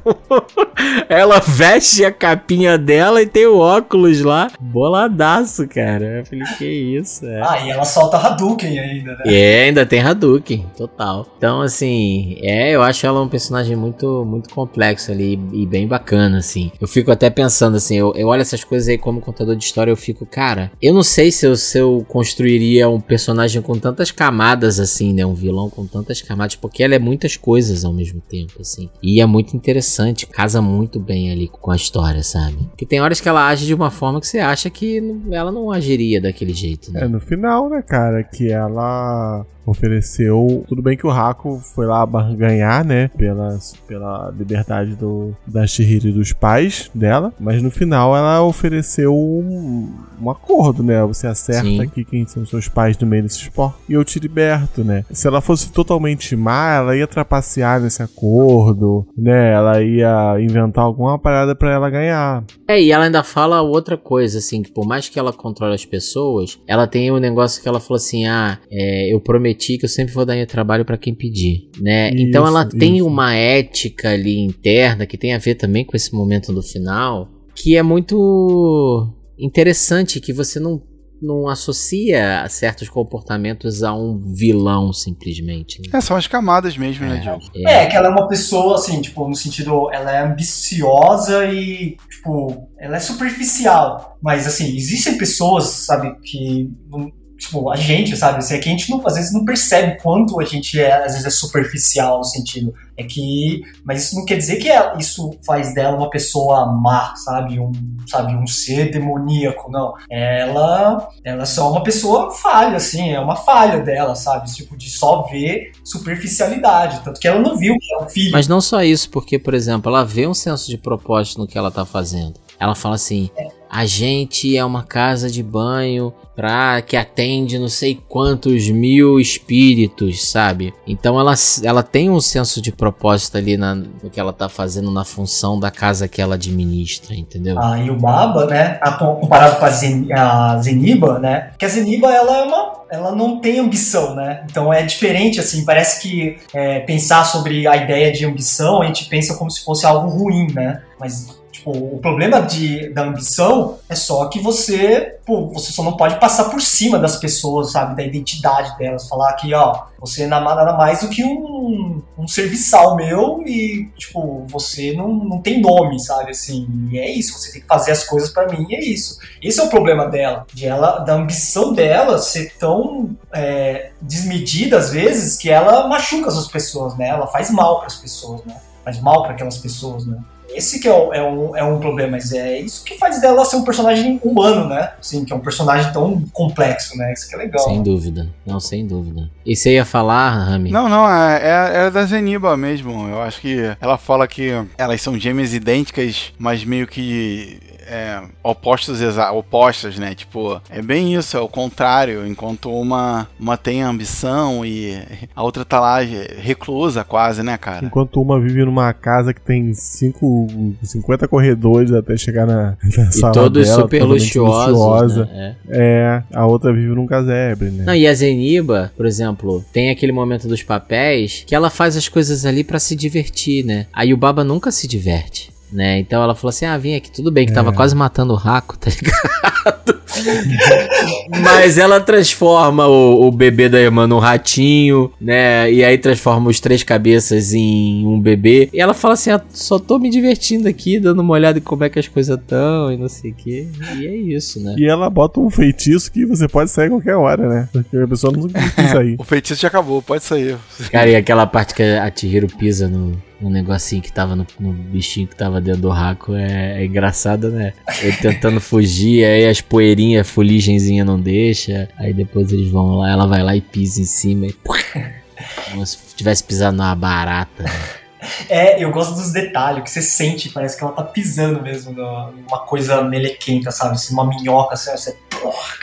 ela veste a capinha dela e tem o óculos lá. Boladaço, cara. Eu falei, que isso, é. Ah, e ela solta Hadouken ainda, né? É, ainda tem Hadouken, total. Então, assim, é, eu acho ela um personagem muito, muito complexo ali e bem bacana, assim. Eu fico até pensando, assim, eu, eu olho essas coisas aí como contador de história, eu fico, cara, eu não sei se eu, se eu construiria um personagem com tantas camadas, assim, né? Um vilão com tantas camadas, porque ela é muitas coisas ao mesmo tempo, assim. E é muito interessante, casa muito bem ali com a história, sabe? Porque tem horas que ela age de uma forma que você acha que ela não agiria daquele jeito, né? É, no final, né, cara, que ela ofereceu. Tudo bem que o Rako foi lá ganhar, né? Pela, pela liberdade do, da Shihiro e dos pais dela. Mas no final ela ofereceu um, um acordo, né? Você acerta Sim. aqui quem são seus pais no meio desse esporte e eu te liberto, né? Se ela fosse totalmente má, ela ia trapacear nesse acordo, né? Ela ia inventar alguma parada para ela ganhar. É, e ela ainda fala outra coisa, assim, que por mais que ela controle as pessoas, ela tem um negócio que ela falou assim: ah, é, eu prometi prometi que eu sempre vou dar trabalho para quem pedir, né? Isso, então ela tem isso. uma ética ali interna que tem a ver também com esse momento do final, que é muito interessante que você não não associa certos comportamentos a um vilão, simplesmente. Né? É, são as camadas mesmo, né, é, né, Diogo? É. é, que ela é uma pessoa, assim, tipo, no sentido, ela é ambiciosa e, tipo, ela é superficial. Mas, assim, existem pessoas, sabe, que tipo, a gente, sabe? Assim, é que a gente não, às vezes não percebe quanto a gente é, às vezes é superficial no sentido. É que. Mas isso não quer dizer que é, isso faz dela uma pessoa má, sabe? Um, sabe, um ser demoníaco, não. Ela, ela é só uma pessoa falha, assim, é uma falha dela, sabe? Tipo, de só ver superficialidade. Tanto que ela não viu que é um filho. Mas não só isso, porque, por exemplo, ela vê um senso de propósito no que ela tá fazendo. Ela fala assim: a gente é uma casa de banho pra que atende não sei quantos mil espíritos, sabe? Então ela, ela tem um senso de propósito ali na, no que ela tá fazendo na função da casa que ela administra, entendeu? Ah, e o Baba, né? Comparado com a, Zen, a Zeniba, né? Que a Zeniba ela é uma ela não tem ambição, né? Então é diferente, assim, parece que é, pensar sobre a ideia de ambição, a gente pensa como se fosse algo ruim, né? Mas Tipo, o problema de, da ambição é só que você, pô, você só não pode passar por cima das pessoas, sabe? Da identidade delas. Falar que, ó, você é nada mais do que um, um serviçal meu e, tipo, você não, não tem nome, sabe? Assim, e é isso, você tem que fazer as coisas para mim e é isso. Esse é o problema dela, de ela, da ambição dela ser tão é, desmedida às vezes que ela machuca as pessoas, né? Ela faz mal para as pessoas, né? Faz mal para aquelas pessoas, né? Esse que é, o, é, um, é um problema, mas é isso que faz dela ser um personagem humano, né? Assim, que é um personagem tão complexo, né? Isso que é legal. Sem dúvida. Não, sem dúvida. E você ia falar, Rami? Não, não, é, é, é da Zeniba mesmo. Eu acho que ela fala que elas são gêmeas idênticas, mas meio que é, opostos opostas, né? Tipo, é bem isso, é o contrário. Enquanto uma, uma tem ambição e a outra tá lá reclusa quase, né, cara? Enquanto uma vive numa casa que tem cinco, 50 corredores até chegar na, na e sala todos dela, super luxuosos, luxuosa. Né? É. é. a outra vive num casebre, né? Não, e a Zeniba, por exemplo, tem aquele momento dos papéis que ela faz as coisas ali para se divertir, né? Aí o Baba nunca se diverte né? Então ela falou assim: ah, vim aqui, tudo bem, que tava é. quase matando o Raco, tá ligado? Mas ela transforma o, o, bebê da irmã num ratinho, né? E aí transforma os três cabeças em um bebê. E ela fala assim: ah, só tô me divertindo aqui, dando uma olhada em como é que as coisas estão e não sei o que. E é isso, né? E ela bota um feitiço que você pode sair a qualquer hora, né? Porque a pessoa não quer sair. o feitiço já acabou, pode sair. Cara, e aquela parte que a Chihiro pisa no, um negocinho que tava no, no, bichinho que tava dentro do raco é, é, engraçado, né? Ele tentando fugir, aí as poeirinhas, fuligenzinha não deixa, aí depois eles vão lá, ela vai lá e pisa em cima e. Como se tivesse pisado numa barata. Né? É, eu gosto dos detalhes, que você sente, parece que ela tá pisando mesmo numa coisa melequenta, sabe? Assim, uma minhoca, assim, você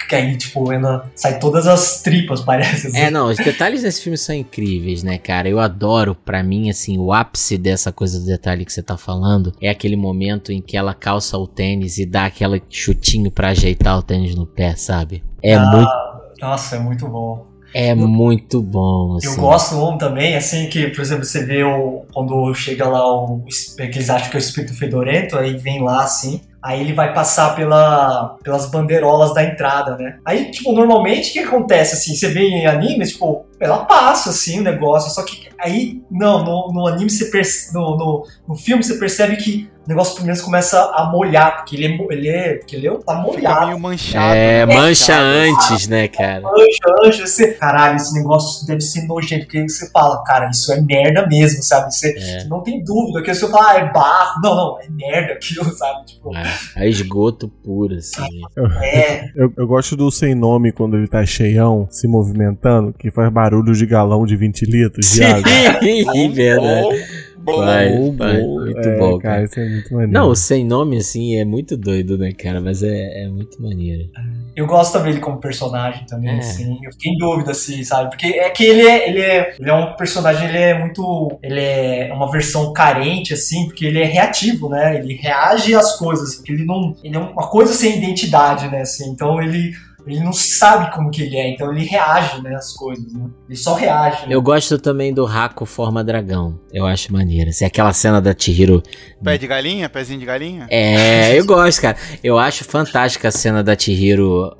que aí, tipo, ainda sai todas as tripas, parece. Assim. É, não, os detalhes desse filme são incríveis, né, cara? Eu adoro, para mim, assim, o ápice dessa coisa do detalhe que você tá falando é aquele momento em que ela calça o tênis e dá aquele chutinho para ajeitar o tênis no pé, sabe? É ah, muito. Nossa, é muito bom. É muito bom, assim. Eu gosto um também, assim, que, por exemplo, você vê o, quando chega lá o. que eles acham que é o espírito fedorento, aí vem lá assim. Aí ele vai passar pela, pelas bandeirolas da entrada, né? Aí, tipo, normalmente o que acontece, assim? Você vê em animes, tipo, ela passa, assim, o negócio, só que aí, não, no, no anime, você perce, no, no, no filme, você percebe que o negócio primeiro começa a molhar, porque ele é, ele é, porque ele é, tá molhado. Fica meio manchado. É, né? mancha Manchado. antes, né, cara? Mancha, mancha, você, caralho, esse negócio deve ser nojento, porque você fala, cara, isso é merda mesmo, sabe? Você É. não tem dúvida, que você fala, ah, é barro. Não, não, é merda aquilo, sabe? Tipo, É, é esgoto puro, assim. é, Eu, eu gosto do sem nome quando ele tá cheião, se movimentando, que faz barulho de galão de 20 litros de água. Sim, verdade. Vai, Bom, vai, bom. muito É, bom, cara. Isso é muito maneiro. Não, o sem nome, assim, é muito doido, né, cara? Mas é, é muito maneiro. eu gosto também dele como personagem também, É. assim. Eu fiquei em dúvida, assim, sabe? Porque é que ele é, ele é, ele é um personagem, ele é muito. Ele é uma versão carente, assim, porque ele é reativo, né? Ele reage às coisas, porque ele não. Ele é uma coisa sem identidade, né? Assim, então ele. Ele não sabe como que ele é, então ele reage, né, às coisas, né? Ele só reage. Né? Eu gosto também do Raco Forma Dragão. Eu acho maneiro. Assim, aquela cena da Chihiro. Pé de galinha? Pezinho de galinha? É, eu gosto, cara. Eu acho fantástica a cena da Chihiro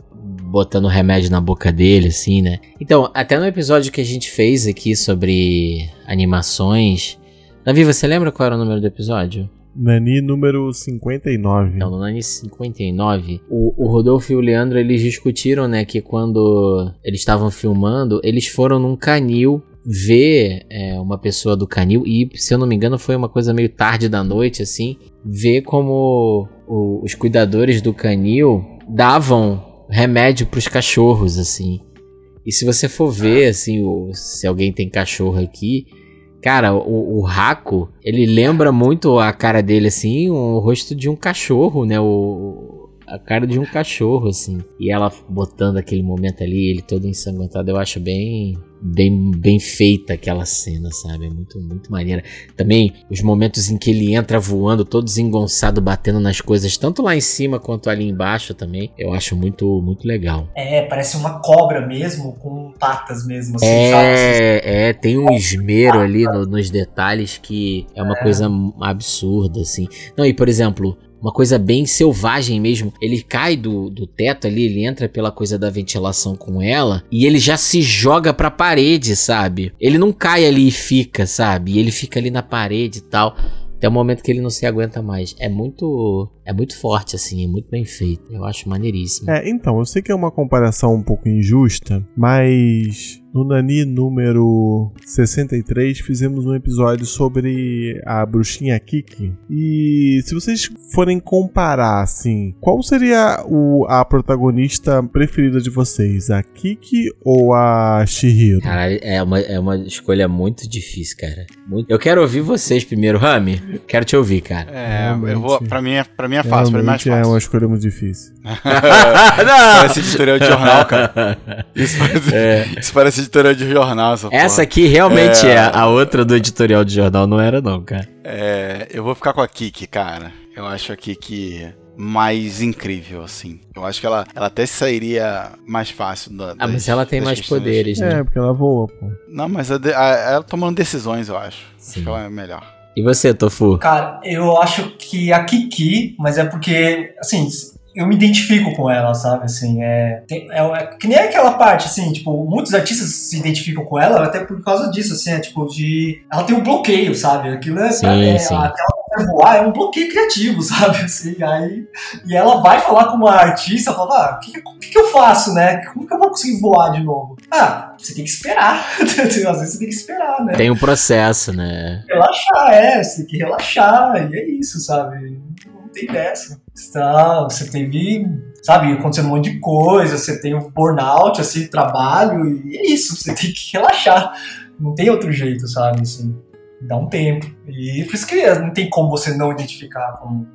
botando remédio na boca dele, assim, né? Então, até no episódio que a gente fez aqui sobre animações. Davi, você lembra qual era o número do episódio? Nani número 59. Então, no Nani 59, o, o Rodolfo e o Leandro, eles discutiram, né, que quando eles estavam filmando, eles foram num canil ver é, uma pessoa do canil, e se eu não me engano foi uma coisa meio tarde da noite, assim, ver como o- os cuidadores do canil davam remédio pros cachorros, assim. E se você for ver, assim, o- se alguém tem cachorro aqui, Cara, o, Raco, ele lembra muito a cara dele, assim, o rosto de um cachorro, né? O, a cara de um cachorro, assim. E ela botando aquele momento ali, ele todo ensanguentado, eu acho bem, bem, bem feita aquela cena, sabe? É muito, muito maneira. Também os momentos em que ele entra voando, todo desengonçado, batendo nas coisas, tanto lá em cima quanto ali embaixo também, eu acho muito, muito legal. É, parece uma cobra mesmo, com patas mesmo, assim, sabe? É, é, tem um esmero ali no- nos detalhes que é uma coisa absurda, assim. Não, e por exemplo, uma coisa bem selvagem mesmo. Ele cai do, do teto ali, ele entra pela coisa da ventilação com ela e ele já se joga pra parede, sabe? Ele não cai ali e fica, sabe? Ele fica ali na parede e tal. Até o momento que ele não se aguenta mais. É muito. É muito forte, assim, é muito bem feito. Eu acho maneiríssimo. É, então, eu sei que é uma comparação um pouco injusta, mas no Nani número 63 fizemos um episódio sobre a bruxinha Kiki. E se vocês forem comparar, assim, qual seria o, a protagonista preferida de vocês? A Kiki ou a Shihiro? Caralho, é uma, é uma escolha muito difícil, cara. Muito- Eu quero ouvir vocês primeiro, Rami. Quero te ouvir, cara. É, eu vou, Realmente. pra, mim é, pra mim é fácil, pra mim é mais Realmente fácil. é uma escolha muito difícil. parece editorial de jornal, cara. Isso parece, É. isso parece editorial de jornal, essa Essa porra. aqui realmente é. É. A outra do editorial de jornal não era, não, cara. É, eu vou ficar com a Kiki, cara. Eu acho a Kiki mais incrível, assim. Eu acho que ela, ela até sairia mais fácil da. Ah, mas ela tem mais questões. poderes, né? É, porque ela voa, pô. Não, mas a a- ela tomando decisões, eu acho. Sim. Acho que ela é melhor. E você, Tofu? Cara, eu acho que a Kiki, mas é porque, assim, eu me identifico com ela, sabe? Assim, é, tem- é, é que nem aquela parte, assim, tipo, muitos artistas se identificam com ela até por causa disso, assim, é tipo de. Ela tem um bloqueio, sabe? Aquilo é. Sim, é sim. Aquela mulher voar é um bloqueio criativo, sabe? Assim, aí. E ela vai falar com uma artista, fala, ah, o que, que, que eu faço, né? Como que eu vou conseguir voar de novo? Ah, você tem que esperar. Às vezes você tem que esperar, né? Tem um processo, né? relaxar, é, você tem que relaxar, e é isso, sabe? Não tem dessa. Então, você teve, sabe, acontecendo um monte de coisa, você tem um burnout, assim, trabalho, e é isso, você tem que relaxar. Não tem outro jeito, sabe, assim, dá um tempo. E por isso que não tem como você não identificar com,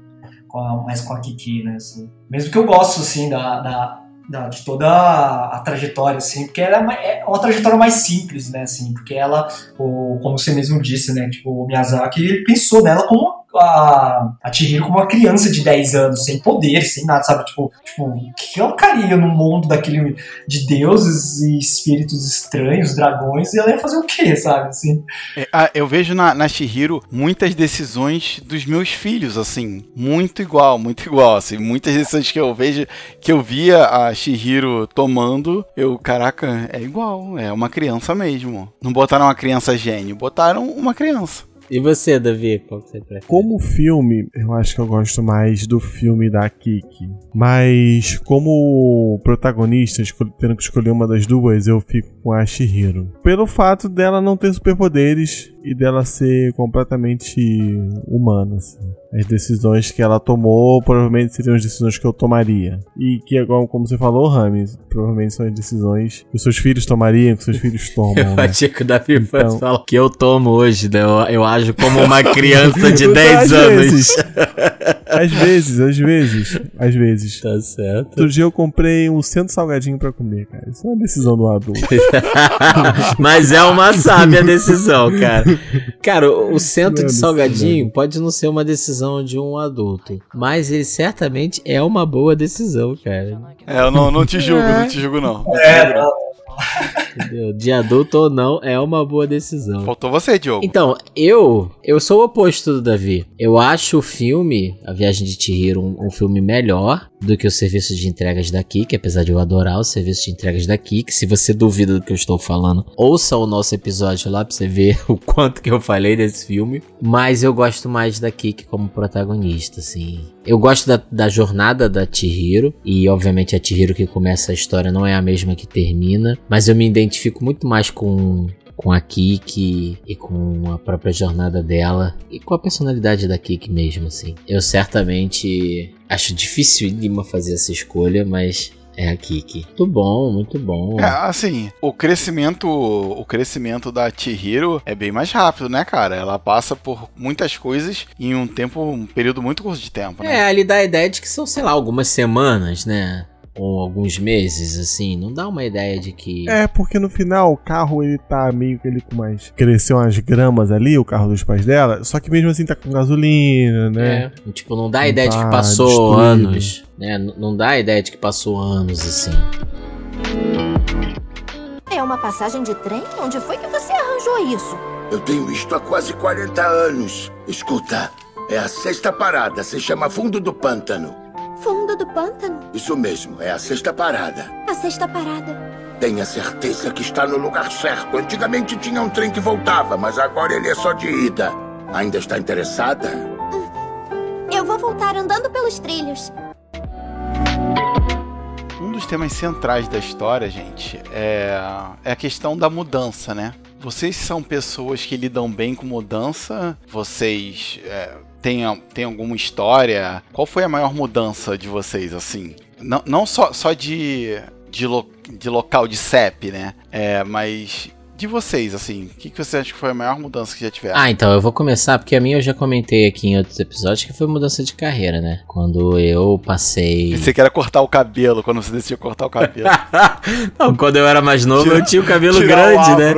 com a, mais com a Kiki, né, assim. Mesmo que eu gosto, assim, da, da, da- de toda a, a trajetória, assim, porque ela é uma, é uma trajetória mais simples, né, assim, porque ela o, como você mesmo disse, né? Tipo, o Miyazaki ele pensou nela como a, a Chihiro como uma criança de 10 anos, sem poder, sem nada, sabe? Tipo, tipo que ela caria no mundo daquele de deuses e espíritos estranhos, dragões, e ela ia fazer o quê, sabe? Assim. É, eu vejo na, na Shihiro muitas decisões dos meus filhos, assim, muito igual, muito igual, assim, muitas decisões que eu vejo, que eu via a Shihiro tomando, eu, caraca, é igual, é uma criança mesmo. Não botaram uma criança gênio, botaram uma criança. E você, Davi? Você prefere? Como filme, eu acho que eu gosto mais do filme da Kiki. Mas como protagonista, tendo que escolher uma das duas, eu fico com a Shihiro. Pelo fato dela não ter superpoderes e dela ser completamente humana, assim. As decisões que ela tomou provavelmente seriam as decisões que eu tomaria. E que, igual como você falou, Rames, provavelmente são as decisões que os seus filhos tomariam, que os seus filhos tomam. eu né? achei que o Davi então... fala que eu tomo hoje, né? Eu, eu ajo como uma criança de 10 anos. às vezes, às vezes, às vezes. Tá certo. Outro dia eu comprei um centro salgadinho pra comer, cara. Isso é uma decisão do adulto. Mas é uma sábia decisão, cara. Cara, o centro de salgadinho pode não ser uma decisão de um adulto, mas ele certamente é uma boa decisão, cara. É, eu não, não te julgo, é. não te julgo não. não é, não. Entendeu? De adulto ou não, é uma boa decisão. Faltou você, Diogo. Então, eu eu sou o oposto do Davi. Eu acho o filme, A Viagem de Chihiro, um, um filme melhor do que o serviço de entregas da Kik, apesar de eu adorar o serviço de entregas da Kik. Se você duvida do que eu estou falando, ouça o nosso episódio lá pra você ver o quanto que eu falei desse filme. Mas eu gosto mais da Kik como protagonista, assim. Eu gosto da, da jornada da Chihiro, e obviamente a Chihiro que começa a história não é a mesma que termina, mas eu me identifico muito mais com com a Kiki e com a própria jornada dela e com a personalidade da Kiki mesmo, assim. Eu certamente acho difícil Lima fazer essa escolha, mas é a Kiki. Muito bom, muito bom. É, assim, o crescimento, o crescimento da Chihiro é bem mais rápido, né, cara? Ela passa por muitas coisas em um tempo, um período muito curto de tempo, né? É, ali dá a ideia de que são, sei lá, algumas semanas, né? Ou alguns meses, assim, não dá uma ideia de que. É, porque no final o carro ele tá meio que ele com mais. Cresceu umas gramas ali, o carro dos pais dela, só que mesmo assim tá com gasolina, né? É, tipo, não dá a ideia tá de que passou destruído. anos, né? Não dá a ideia de que passou anos, assim. É uma passagem de trem? Onde foi que você arranjou isso? Eu tenho isto há quase 40 anos. Escuta, é a sexta parada, se chama Fundo do Pântano. Fundo do pântano? Isso mesmo, é a sexta parada. A sexta parada. Tenha certeza que está no lugar certo. Antigamente tinha um trem que voltava, mas agora ele é só de ida. Ainda está interessada? Hum. Eu vou voltar andando pelos trilhos. Um dos temas centrais da história, gente, é, é a questão da mudança, né? Vocês são pessoas que lidam bem com mudança? Vocês é, tem, tem alguma história? Qual foi a maior mudança de vocês, assim? Não, não só, só de, de, lo, de local de CEP, né? É, mas de vocês, assim, o que, que você acha que foi a maior mudança que já tiveram? Ah, então eu vou começar, porque a minha eu já comentei aqui em outros episódios que foi mudança de carreira, né? Quando eu passei. Você quer cortar o cabelo, quando você decidiu cortar o cabelo. Não, quando eu era mais novo Tira, eu tinha o cabelo grande, o né?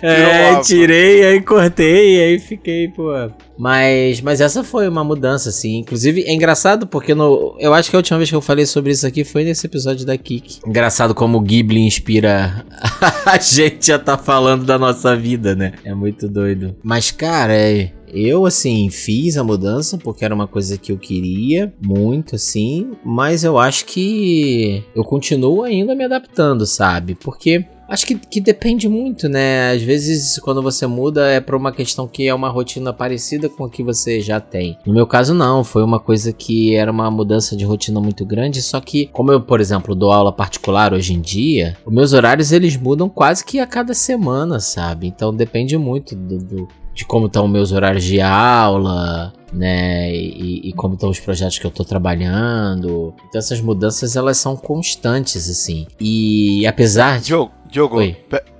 É, tirei, aí cortei, aí fiquei, pô. Mas, mas essa foi uma mudança, assim. Inclusive, é engraçado porque no, eu acho que a última vez que eu falei sobre isso aqui foi nesse episódio da Kik. Engraçado como o Ghibli inspira a gente a tá falando da nossa vida, né? É muito doido. Mas, cara, é. Eu, assim, fiz a mudança porque era uma coisa que eu queria muito, assim, mas eu acho que eu continuo ainda me adaptando, sabe? Porque Acho que, que depende muito, né? Às vezes, quando você muda, é por uma questão que é uma rotina parecida com a que você já tem. No meu caso, não. Foi uma coisa que era uma mudança de rotina muito grande. Só que, como eu, por exemplo, dou aula particular hoje em dia, os meus horários eles mudam quase que a cada semana, sabe? Então depende muito do, do de como estão meus horários de aula, né? E, e, como estão os projetos que eu tô trabalhando. Então essas mudanças elas são constantes, assim. E apesar de. Diogo, Diogo,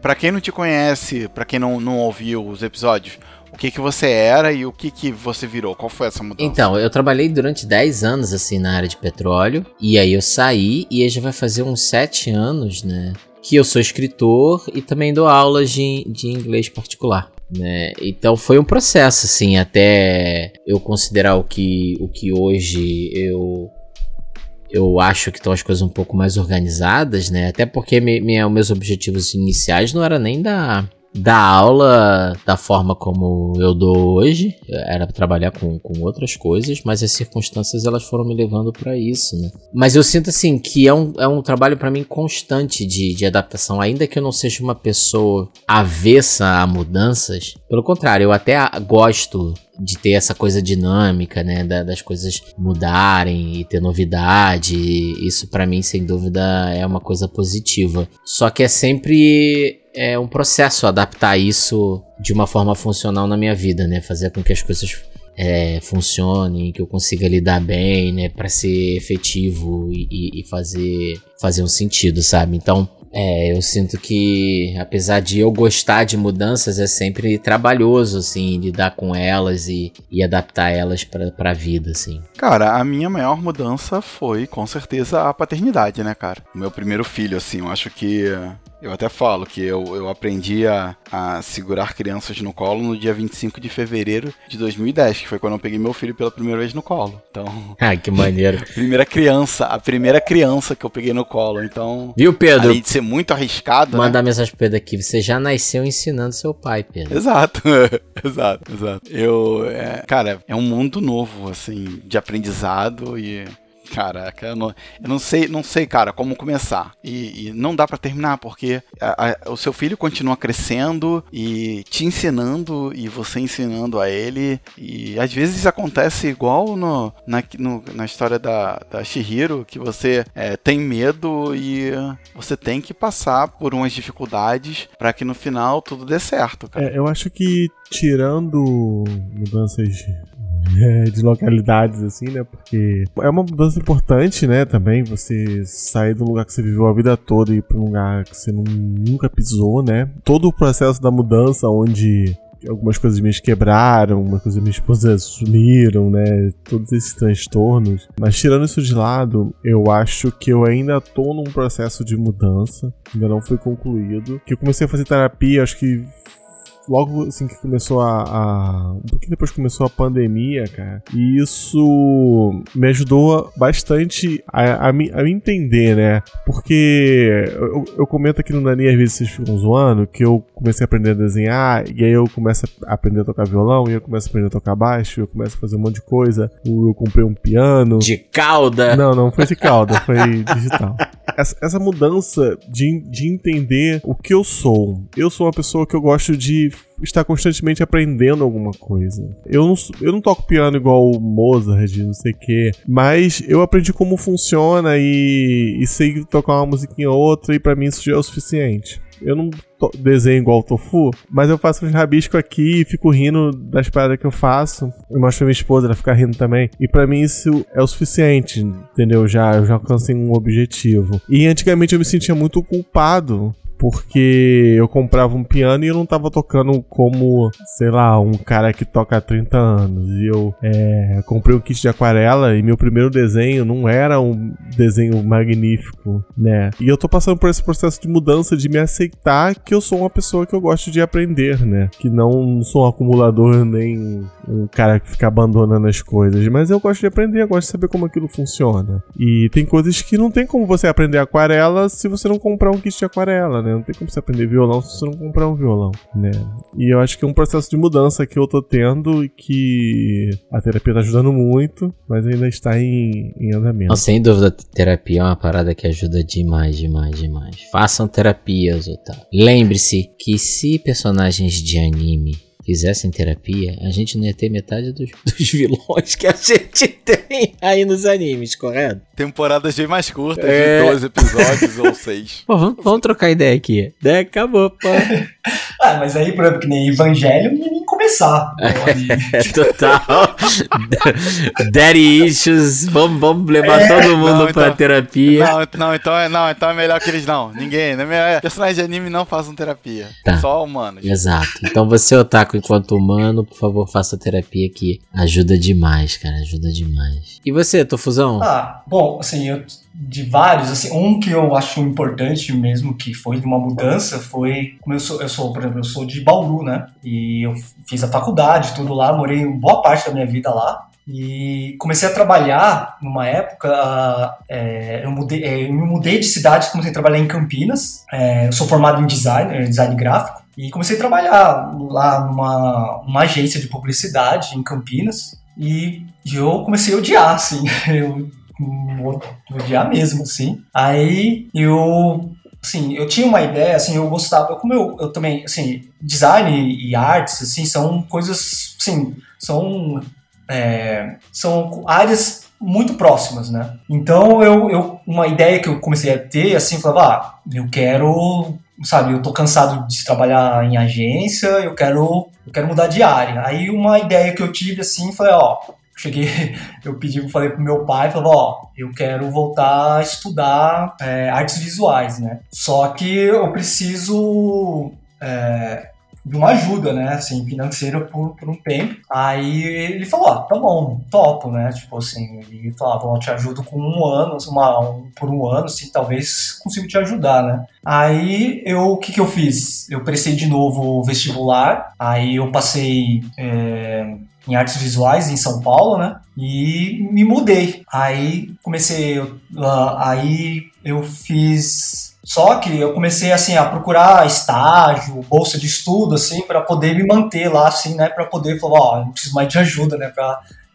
pra quem não te conhece, pra quem não, não ouviu os episódios, o que que você era e o que que você virou? Qual foi essa mudança? Então, eu trabalhei durante 10 anos, assim, na área de petróleo. E aí eu saí e aí já vai fazer uns 7 anos, né? Que eu sou escritor e também dou aulas de, de inglês particular. né? Então foi um processo, assim, até eu considerar o que, o que hoje eu eu acho que estão as coisas um pouco mais organizadas, né? Até porque me, me, meus objetivos iniciais não era nem da da aula da forma como eu dou hoje, era trabalhar com, com outras coisas, mas as circunstâncias elas foram me levando para isso, né? Mas eu sinto assim que é um, é um trabalho para mim constante de, de adaptação, ainda que eu não seja uma pessoa avessa a mudanças, pelo contrário, eu até gosto de ter essa coisa dinâmica, né, da, das coisas mudarem e ter novidade. Isso para mim, sem dúvida, é uma coisa positiva. Só que é sempre é um processo adaptar isso de uma forma funcional na minha vida, né, fazer com que as coisas é, funcionem, que eu consiga lidar bem, né, para ser efetivo e, e fazer fazer um sentido, sabe? Então é, eu sinto que, apesar de eu gostar de mudanças, é sempre trabalhoso, assim, lidar com elas e, e adaptar elas pra, pra vida, assim. Cara, a minha maior mudança foi, com certeza, a paternidade, né, cara? O meu primeiro filho, assim, eu acho que eu até falo que eu, eu aprendi a, a segurar crianças no colo no dia 25 de fevereiro de 2010, que foi quando eu peguei meu filho pela primeira vez no colo. Então. Ah, que maneiro. primeira criança, a primeira criança que eu peguei no colo. Então. Viu, Pedro? Além de ser muito arriscado. Mandar né? mensagem pro Pedro aqui. Você já nasceu ensinando seu pai, Pedro. Exato. exato, exato. Eu. É, cara, é um mundo novo, assim, de aprendizado e Caraca, eu não, eu não sei, não sei, cara, como começar. E, e não dá para terminar, porque a, a, o seu filho continua crescendo e te ensinando e você ensinando a ele. E às vezes acontece igual no, na, no, na história da, da Shihiro, que você é, tem medo e você tem que passar por umas dificuldades para que no final tudo dê certo, cara. É, eu acho que tirando mudanças de localidades, assim, né? Porque é uma mudança importante, né? Também você sair um lugar que você viveu a vida toda e ir pra um lugar que você nunca pisou, né? Todo o processo da mudança, onde algumas coisas me quebraram, algumas coisas minha esposa sumiram, né? Todos esses transtornos. Mas tirando isso de lado, eu acho que eu ainda tô num processo de mudança, ainda não foi concluído. Que eu comecei a fazer terapia, acho que logo assim que começou a, a, Um pouquinho depois que começou a pandemia, cara. E isso me ajudou bastante a, a, me, a me entender, né? Porque eu, eu comento aqui no Dani, às vezes vocês ficam zoando, que eu comecei a aprender a desenhar, e aí eu começo a aprender a tocar violão, e eu começo a aprender a tocar baixo, eu começo a fazer um monte de coisa. Eu comprei um piano. De cauda? Não, não foi de cauda, foi digital. Essa, essa mudança de, de entender o que eu sou. Eu sou uma pessoa que eu gosto de estar constantemente aprendendo alguma coisa. Eu não, eu não toco piano igual o Mozart, não sei o quê, mas eu aprendi como funciona e, e sei tocar uma musiquinha ou outra, e para mim isso já é o suficiente. Eu não desenho igual o Tofu, mas eu faço uns rabiscos aqui e fico rindo das paradas que eu faço. Eu mostro pra minha esposa, ela fica rindo também. E para mim isso é o suficiente, entendeu? Já, eu já alcancei um objetivo. E antigamente eu me sentia muito culpado porque eu comprava um piano e eu não tava tocando como, sei lá, um cara que toca há 30 anos. E eu é, comprei um kit de aquarela e meu primeiro desenho não era um desenho magnífico, né? E eu tô passando por esse processo de mudança, de me aceitar que eu sou uma pessoa que eu gosto de aprender, né? Que não sou um acumulador nem um cara que fica abandonando as coisas, mas eu gosto de aprender, eu gosto de saber como aquilo funciona. E tem coisas que não tem como você aprender aquarela se você não comprar um kit de aquarela, né? Né? Não tem como você aprender violão se você não comprar um violão, né? E eu acho que é um processo de mudança que eu tô tendo e que a terapia tá ajudando muito, mas ainda está em, em andamento. Não, sem dúvida, terapia é uma parada que ajuda demais, demais, demais. Façam terapias, Otávio. Lembre-se que se personagens de anime fizessem terapia, a gente não ia ter metade dos, dos, vilões que a gente tem aí nos animes, correto? Temporadas bem mais curtas, é... de 12 episódios ou 6. Pô, vamos, vamos, trocar ideia aqui. Daí acabou, pô. ah, mas aí, por exemplo, que nem Evangelho, nem começar. É, total. Daddy issues, vamos, vamos levar é, todo mundo não, pra então, terapia. Não, não, então é, não, então é melhor que eles não. Ninguém, não é, personagens de anime não façam terapia. Tá. Só humanos. Exato. Então você, Otaku, enquanto humano, por favor, faça terapia que ajuda demais, cara, ajuda demais. E você, Tofusão? Ah, bom, assim, eu de vários, assim, um que eu acho importante mesmo, que foi de uma mudança, foi, como eu sou, eu sou, por exemplo, eu sou de Bauru, né, e eu fiz a faculdade, tudo lá, morei boa parte da minha vida lá, e comecei a trabalhar numa época. É, eu, mudei, é, eu me mudei de cidade, comecei a trabalhar em Campinas. É, eu sou formado em design, design gráfico. E comecei a trabalhar lá numa uma agência de publicidade em Campinas. E eu comecei a odiar, assim. Eu odiar mesmo, assim. Aí eu assim, eu tinha uma ideia, assim, eu gostava, como eu, eu também, assim, design e artes, assim, são coisas, assim, são é, são áreas muito próximas, né? Então eu, eu uma ideia que eu comecei a ter assim, falava, ah, eu quero, sabe, eu tô cansado de trabalhar em agência, eu quero, eu quero mudar de área. Aí uma ideia que eu tive assim, foi, ó, cheguei, eu pedi, falei pro meu pai, falei, ó, eu quero voltar a estudar é, artes visuais, né? Só que eu preciso é, de uma ajuda, né, assim, financeira por, por um tempo. Aí ele falou, ah, tá bom, topo, né, tipo assim, ele falava, ó, te ajudo com um ano, uma, um, por um ano, assim, talvez consiga te ajudar, né. Aí eu, o que que eu fiz? Eu prestei de novo o vestibular, aí eu passei é, em artes visuais em São Paulo, né, e me mudei. Aí comecei, uh, aí eu fiz só que eu comecei assim a procurar estágio, bolsa de estudo assim para poder me manter lá assim, né, para poder falar, ó, oh, não preciso mais de ajuda, né,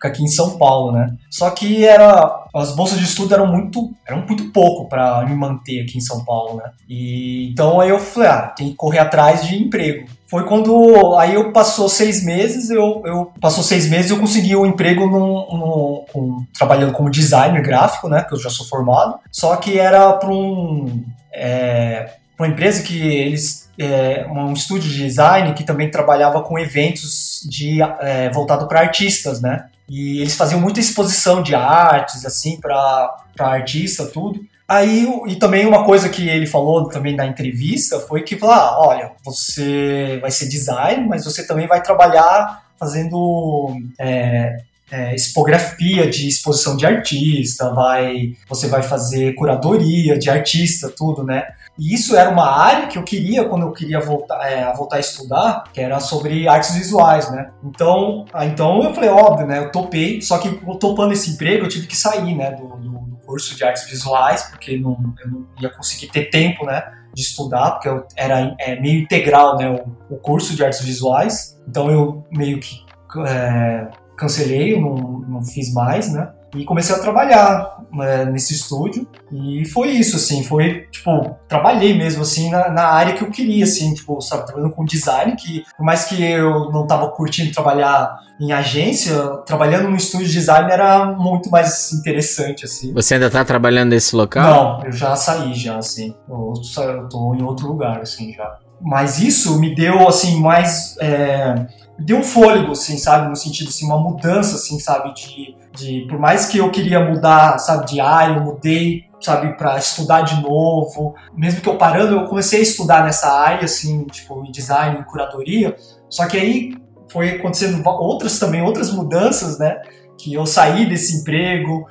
aqui em São Paulo, né? Só que era as bolsas de estudo eram muito, eram muito pouco para me manter aqui em São Paulo, né? E então aí eu falei, ah, tem que correr atrás de emprego. Foi quando aí eu passou seis meses, eu, eu passou seis meses eu consegui um emprego no, com, trabalhando como designer gráfico, né? Que eu já sou formado. Só que era para um é, uma empresa que eles é, um estúdio de design que também trabalhava com eventos de é, voltado para artistas, né? E eles faziam muita exposição de artes assim para artista tudo. Aí e também uma coisa que ele falou também na entrevista foi que ah, olha, você vai ser design, mas você também vai trabalhar fazendo é, é, expografia de exposição de artista, vai, você vai fazer curadoria de artista, tudo, né? E isso era uma área que eu queria quando eu queria voltar, é, voltar a estudar, que era sobre artes visuais, né? Então, ah, então eu falei, óbvio, né? Eu topei, só que topando esse emprego eu tive que sair, né? Do, do, do curso de artes visuais, porque não, eu não ia conseguir ter tempo, né? De estudar, porque eu, era é, meio integral, né? O, o curso de artes visuais. Então eu meio que é, cancelei, eu não, não fiz mais, né? E comecei a trabalhar né, nesse estúdio. E foi isso, assim, foi, tipo, trabalhei mesmo, assim, na, na, área que eu queria, assim, tipo, sabe, trabalhando com design, que por mais que eu não tava curtindo trabalhar em agência, trabalhando no estúdio de design era muito mais interessante, assim. Você ainda tá trabalhando nesse local? Não, eu já saí, já, assim. Eu, eu tô em outro lugar, assim, já. Mas isso me deu, assim, mais... É, deu um fôlego, assim, sabe? No sentido, assim, uma mudança, assim, sabe? De, de, por mais que eu queria mudar, sabe, de área, eu mudei, sabe, para estudar de novo. Mesmo que eu parando, eu comecei a estudar nessa área, assim, tipo, em design, em curadoria. Só que aí foi acontecendo outras também, outras mudanças, né? Que eu saí desse emprego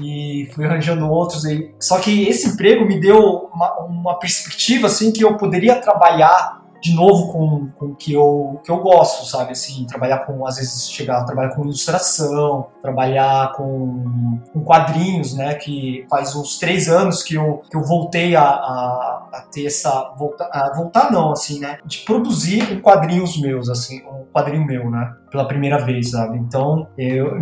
e fui arranjando outros aí. Só que esse emprego me deu uma, uma perspectiva, assim, que eu poderia trabalhar de novo com, com o que eu, que eu gosto, sabe? Assim, trabalhar com, às vezes, chegar a trabalhar com ilustração, trabalhar com, com quadrinhos, né? Que faz uns três anos que eu, que eu voltei a, a, a ter essa. Voltar, a voltar, não, assim, né? De produzir um quadrinhos meus, assim, um quadrinho meu, né? Pela primeira vez, sabe? Então, eu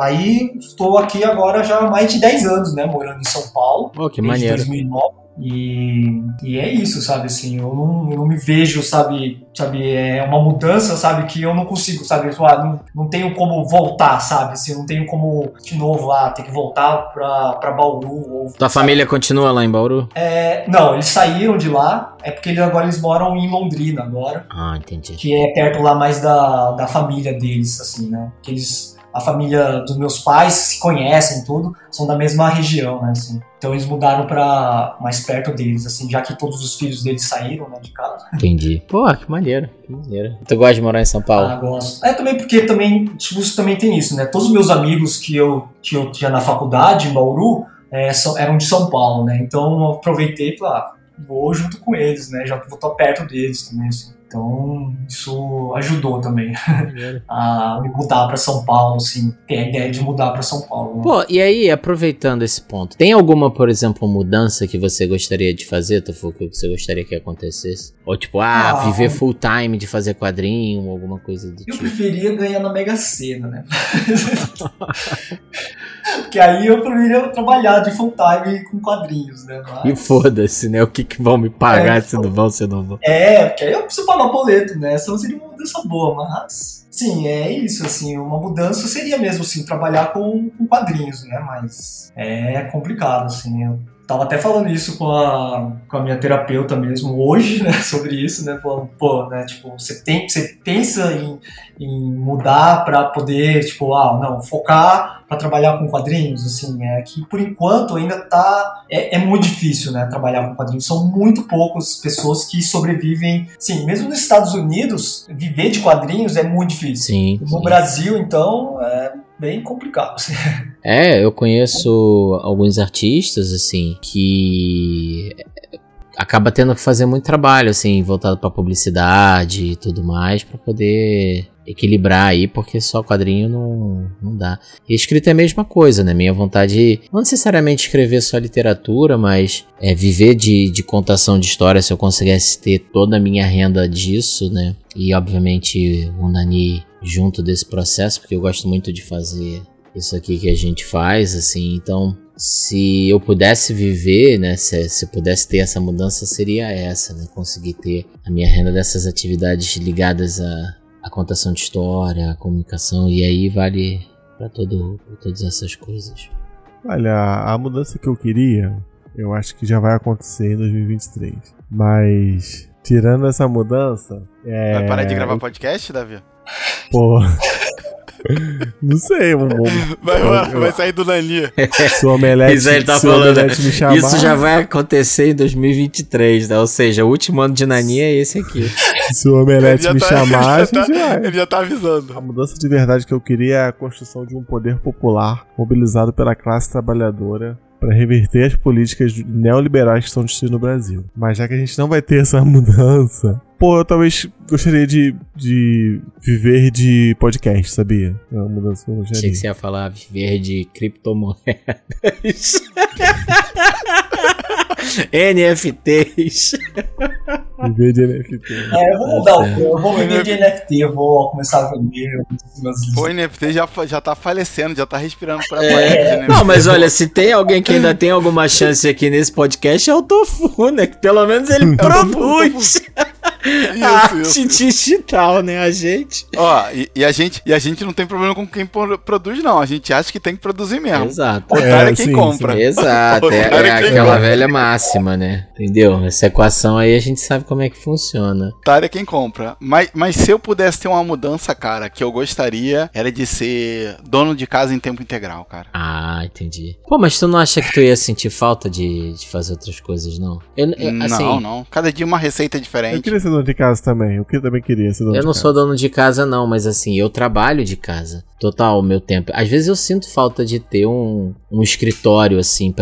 aí estou aqui agora já há mais de 10 anos, né? Morando em São Paulo. Oh, que desde maneiro. 2009. E, e é isso, sabe, assim, eu não, eu não me vejo, sabe, sabe, é uma mudança, sabe, que eu não consigo, sabe, eu, ah, não, não tenho como voltar, sabe, assim, eu não tenho como, de novo, ah, ter que voltar pra, pra Bauru. Ou, Tua sabe? família continua lá em Bauru? É, não, eles saíram de lá, é porque eles, agora eles moram em Londrina agora. Ah, entendi. Que é perto lá mais da, da família deles, assim, né, que eles a família dos meus pais se conhecem tudo, são da mesma região, né, assim. Então eles mudaram para mais perto deles, assim, já que todos os filhos deles saíram, né, de casa. Entendi. Pô, que maneiro, que maneiro. Tu gosta de morar em São Paulo? Ah, gosto. É também porque também, tipo, também tem isso, né? Todos os meus amigos que eu, que eu tinha na faculdade, em Bauru, é, eram de São Paulo, né? Então eu aproveitei e falei, ah, vou junto com eles, né? Já vou estar perto deles também, assim. Então isso ajudou também a me mudar para São Paulo, assim. Ter a ideia de mudar para São Paulo. né? Pô, e aí, aproveitando esse ponto, tem alguma, por exemplo, mudança que você gostaria de fazer, Tofu, que você gostaria que acontecesse? Ou tipo, ah, Ah, viver full time de fazer quadrinho, ou alguma coisa do Eu tipo. preferia ganhar na Mega Sena, né? Porque aí eu preferia trabalhar de full time com quadrinhos, né? E Mas- foda-se, né? O que, que vão me pagar É, se não vão, se não vão. É, porque aí eu preciso pagar o boleto, né? Essa não seria uma mudança boa, mas. Sim, é isso, assim, uma mudança seria mesmo, assim, trabalhar com, com quadrinhos, né? Mas é complicado, assim. Eu tava até falando isso com a, com a minha terapeuta mesmo hoje, né? Sobre isso, né? Falando, pô, né? Tipo, você, tem, você pensa em, em mudar pra poder, tipo, ah, não, focar pra trabalhar com quadrinhos, assim, é que por enquanto ainda tá. É, é muito difícil, né? Trabalhar com quadrinhos. São muito poucas pessoas que sobrevivem. Sim, mesmo nos Estados Unidos, viver de quadrinhos é muito difícil. Sim. No sim. Brasil, então, é bem complicado. É, eu conheço alguns artistas, assim, que acaba tendo que fazer muito trabalho, assim, voltado pra publicidade e tudo mais, pra poder equilibrar aí, porque só quadrinho não, não dá. E escrita é a mesma coisa, né? Minha vontade, não necessariamente escrever só literatura, mas é viver de, de contação de história, se eu conseguisse ter toda a minha renda disso, né? E obviamente o Nani junto desse processo, porque eu gosto muito de fazer isso aqui que a gente faz, assim, então se eu pudesse viver, né, se, se eu pudesse ter essa mudança, seria essa, né, conseguir ter a minha renda dessas atividades ligadas à, à contação de história, à comunicação, e aí vale para todas essas coisas. Olha, a mudança que eu queria, eu acho que já vai acontecer em 2023. Mas, tirando essa mudança. É... Vai parar de gravar podcast, Davi? Pô. Não sei, vamos. Vai, vai, vai sair do Nani. Se o Omelete, Isso aí tá se o falando. Omelete me chamar, Isso já vai acontecer em 2023, né? Ou seja, o último ano de Nani é esse aqui. Se o Omelete Ele me tá- chamar, ele já tá-. Ele já tá avisando. A mudança de verdade que eu queria é a construção de um poder popular mobilizado pela classe trabalhadora para reverter as políticas neoliberais que estão destruindo o Brasil. Mas já que a gente não vai ter essa mudança, pô, eu talvez gostaria de, de viver de podcast, sabia? É uma mudança que eu Achei gostaria. que você ia falar viver de criptomoedas. NFTs. Viver de NFT. É, eu vou mudar o eu vou viver de NFT, eu vou começar a vender meus Pô, o NFT já, já tá falecendo, já tá respirando pra É. né? Não, mas olha, se tem alguém que ainda tem alguma chance aqui nesse podcast é o Tofu, né? Que pelo menos ele arte isso. digital, né? A gente. Ó, e, e a gente, e a gente não tem problema com quem pro- produz, não. A gente acha que tem que produzir mesmo. Exato. Otário é, É, quem sim, compra. Exato, é, é quem aquela compra. velha máxima, né? Entendeu? Essa equação aí a gente sabe como é que funciona. Otário é quem compra. Mas, mas se eu pudesse ter uma mudança, cara, que eu gostaria era de ser dono de casa em tempo integral, cara. Ah, entendi. Pô, mas tu não acha que tu ia sentir falta de, de fazer outras coisas, não? Eu, eu- assim, não, não. Cada dia uma receita Eu diferente. queria ser dono de casa também. Eu que- também queria ser dono Eu não sou dono de casa, não, mas assim, eu trabalho de casa. Total, o meu tempo. Às vezes eu sinto falta de ter um, um escritório, assim,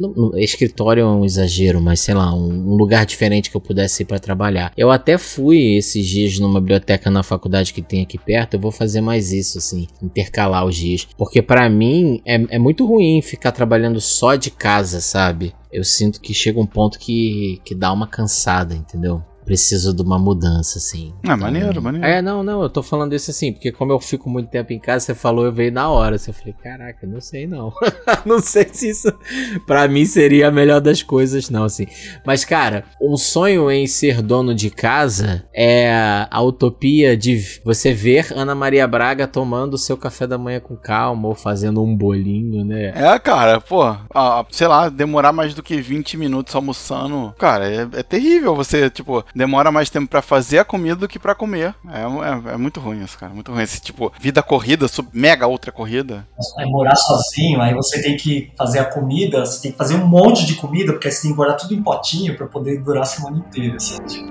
não, escritório é um exagero, mas sei lá, um, um lugar diferente que eu pudesse ir pra trabalhar. Eu até fui esses dias numa biblioteca na faculdade que tem aqui perto. Eu vou fazer mais isso, assim, intercalar os dias. Porque pra mim é, é muito ruim ficar trabalhando só de casa, sabe? Eu sinto que chega um ponto que, que dá uma cansada, entendeu? Preciso de uma mudança, assim. Ah, maneiro, maneiro. É, não, não, eu tô falando isso assim, porque como eu fico muito tempo em casa, você falou, eu veio na hora. Assim, eu falei, caraca, não sei não. não sei se isso pra mim seria a melhor das coisas, não, assim. Mas, cara, um sonho em ser dono de casa é a utopia de você ver Ana Maria Braga tomando o seu café da manhã com calma ou fazendo um bolinho, né? É, cara, pô, ah, sei lá, demorar mais do que 20 minutos almoçando, cara, é, é terrível você, tipo, demora mais tempo pra fazer a comida do que pra comer. É, é, é muito ruim isso, cara, muito ruim. Esse, tipo, vida corrida, sub, mega outra corrida. É morar sozinho, aí você tem que fazer a comida, você tem que fazer um monte de comida, porque você tem que guardar tudo em potinho pra poder durar a semana inteira. Assim, tipo.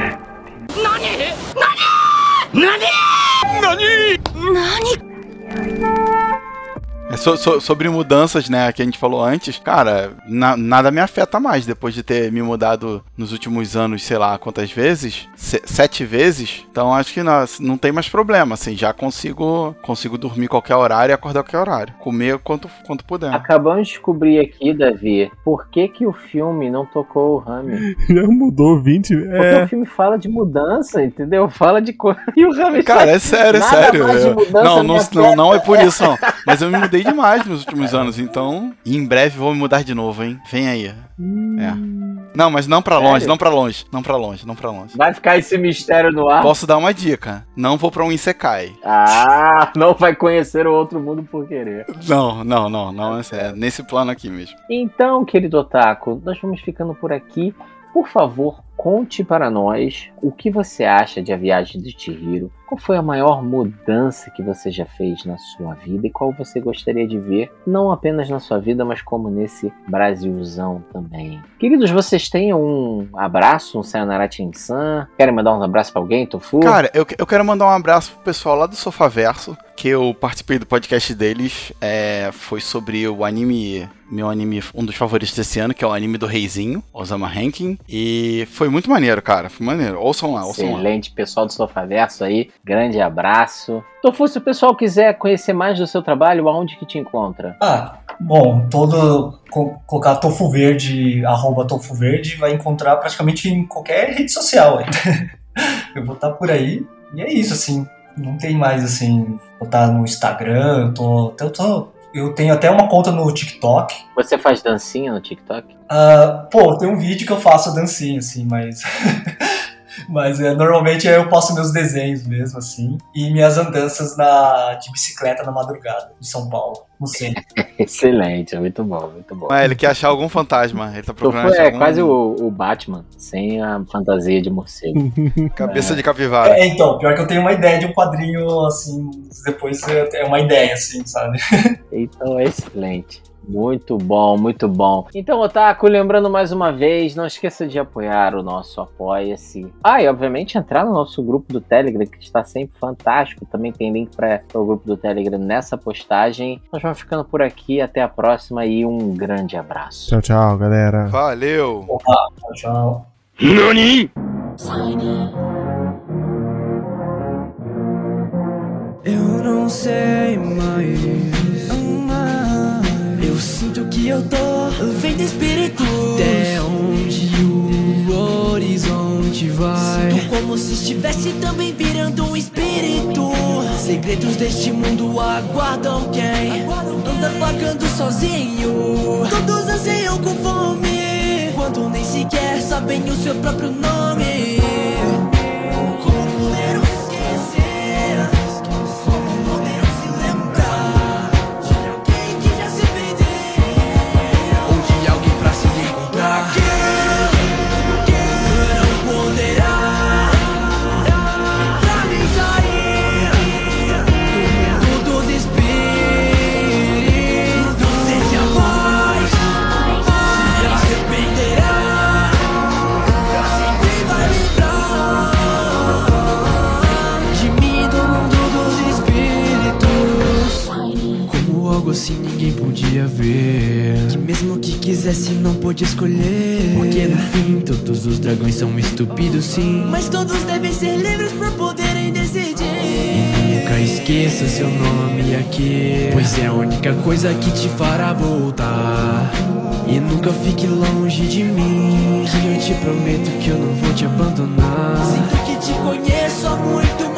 É, so- so- sobre mudanças, né, que a gente falou antes, cara, na- nada me afeta mais depois de ter me mudado nos últimos anos, sei lá quantas vezes, se- sete vezes. Então acho que não, não tem mais problema, assim, já consigo consigo dormir qualquer horário e acordar qualquer horário, comer quanto quanto puder. Acabamos de descobrir aqui, Davi, por que, que o filme não tocou o Rami. Já mudou 20. Porque É. o filme fala de mudança, entendeu? Fala de coisa. E o Rami Cara, é sério, é Nada sério. mais de Eu- mudança não, não, não, não é por isso, não. Mas eu me mudei demais nos últimos anos, então. E em breve vou me mudar de novo, hein? Vem aí. É. Não, mas não pra longe, não pra longe, não pra longe, não pra longe. Vai ficar esse mistério no ar? Posso dar uma dica. Não vou pra um Isekai. Ah, não vai conhecer o outro mundo por querer. Não, não, não, não. É nesse plano aqui mesmo. Então, querido Otaku, nós vamos ficando por aqui. Por favor, conte para nós o que você acha de A Viagem de Chihiro. Qual foi a maior mudança que você já fez na sua vida e qual você gostaria de ver, não apenas na sua vida, mas como nesse Brasilzão também. Queridos, vocês têm um abraço, um Sayonara Chin-san? Querem mandar um abraço para alguém, Tofu? Cara, eu, eu quero mandar um abraço pro pessoal lá do Sofaverso, que eu participei do podcast deles. É, foi sobre o anime, meu anime, um dos favoritos desse ano, que é o anime do Reizinho, Osama Rankin. E foi muito maneiro, cara. Foi maneiro. Ouçam lá, ouçam lá. Excelente, pessoal do Sofaverso aí. Grande abraço. Tofu, se o pessoal quiser conhecer mais do seu trabalho, aonde que te encontra? Ah, bom, todo. co- colocar Tofu Verde, arroba Tofu Verde, vai encontrar praticamente em qualquer rede social. eu vou estar por aí. E é isso, assim. Não tem mais, assim. Vou estar no Instagram, eu tô. Eu, tô, eu tenho até uma conta no TikTok. Você faz dancinha no TikTok? Ah, pô, tem um vídeo que eu faço dancinha, assim, mas. mas é, normalmente eu posto meus desenhos mesmo, assim. E minhas andanças na, de bicicleta na madrugada, em São Paulo. Não sei. Excelente, muito bom, muito bom. É, ele quer achar algum fantasma. Ele tá procurando achar é algum quase o, o Batman, sem a fantasia de morcego. cabeça de capivara. É, então, pior que eu tenho uma ideia de um quadrinho, assim, depois é uma ideia, assim, sabe? Então é excelente. Muito bom, muito bom. Então, Otaku, lembrando mais uma vez, não esqueça de apoiar o nosso Apoia-se. Ah, e obviamente entrar no nosso grupo do Telegram, que está sempre fantástico. Também tem link para o grupo do Telegram nessa postagem. Nós vamos ficando por aqui, até a próxima e um grande abraço. Tchau, tchau, galera. Valeu! Tchau, tchau. Nani? Eu não sei mais. Sinto que eu tô vendo espírito. Até onde o horizonte vai. Sinto como se estivesse também virando um espírito. Segredos deste mundo aguardam quem anda vagando sozinho. Todos anseiam com fome. Quando nem sequer sabem o seu próprio nome. Que mesmo que quisesse não pôde escolher. Porque no fim todos os dragões são estúpidos, sim. Mas todos devem ser livres pra poderem decidir. E nunca esqueça seu nome aqui. Pois é a única coisa que te fará voltar. E nunca fique longe de mim. Que eu te prometo que eu não vou te abandonar. Sinto que te conheço há muito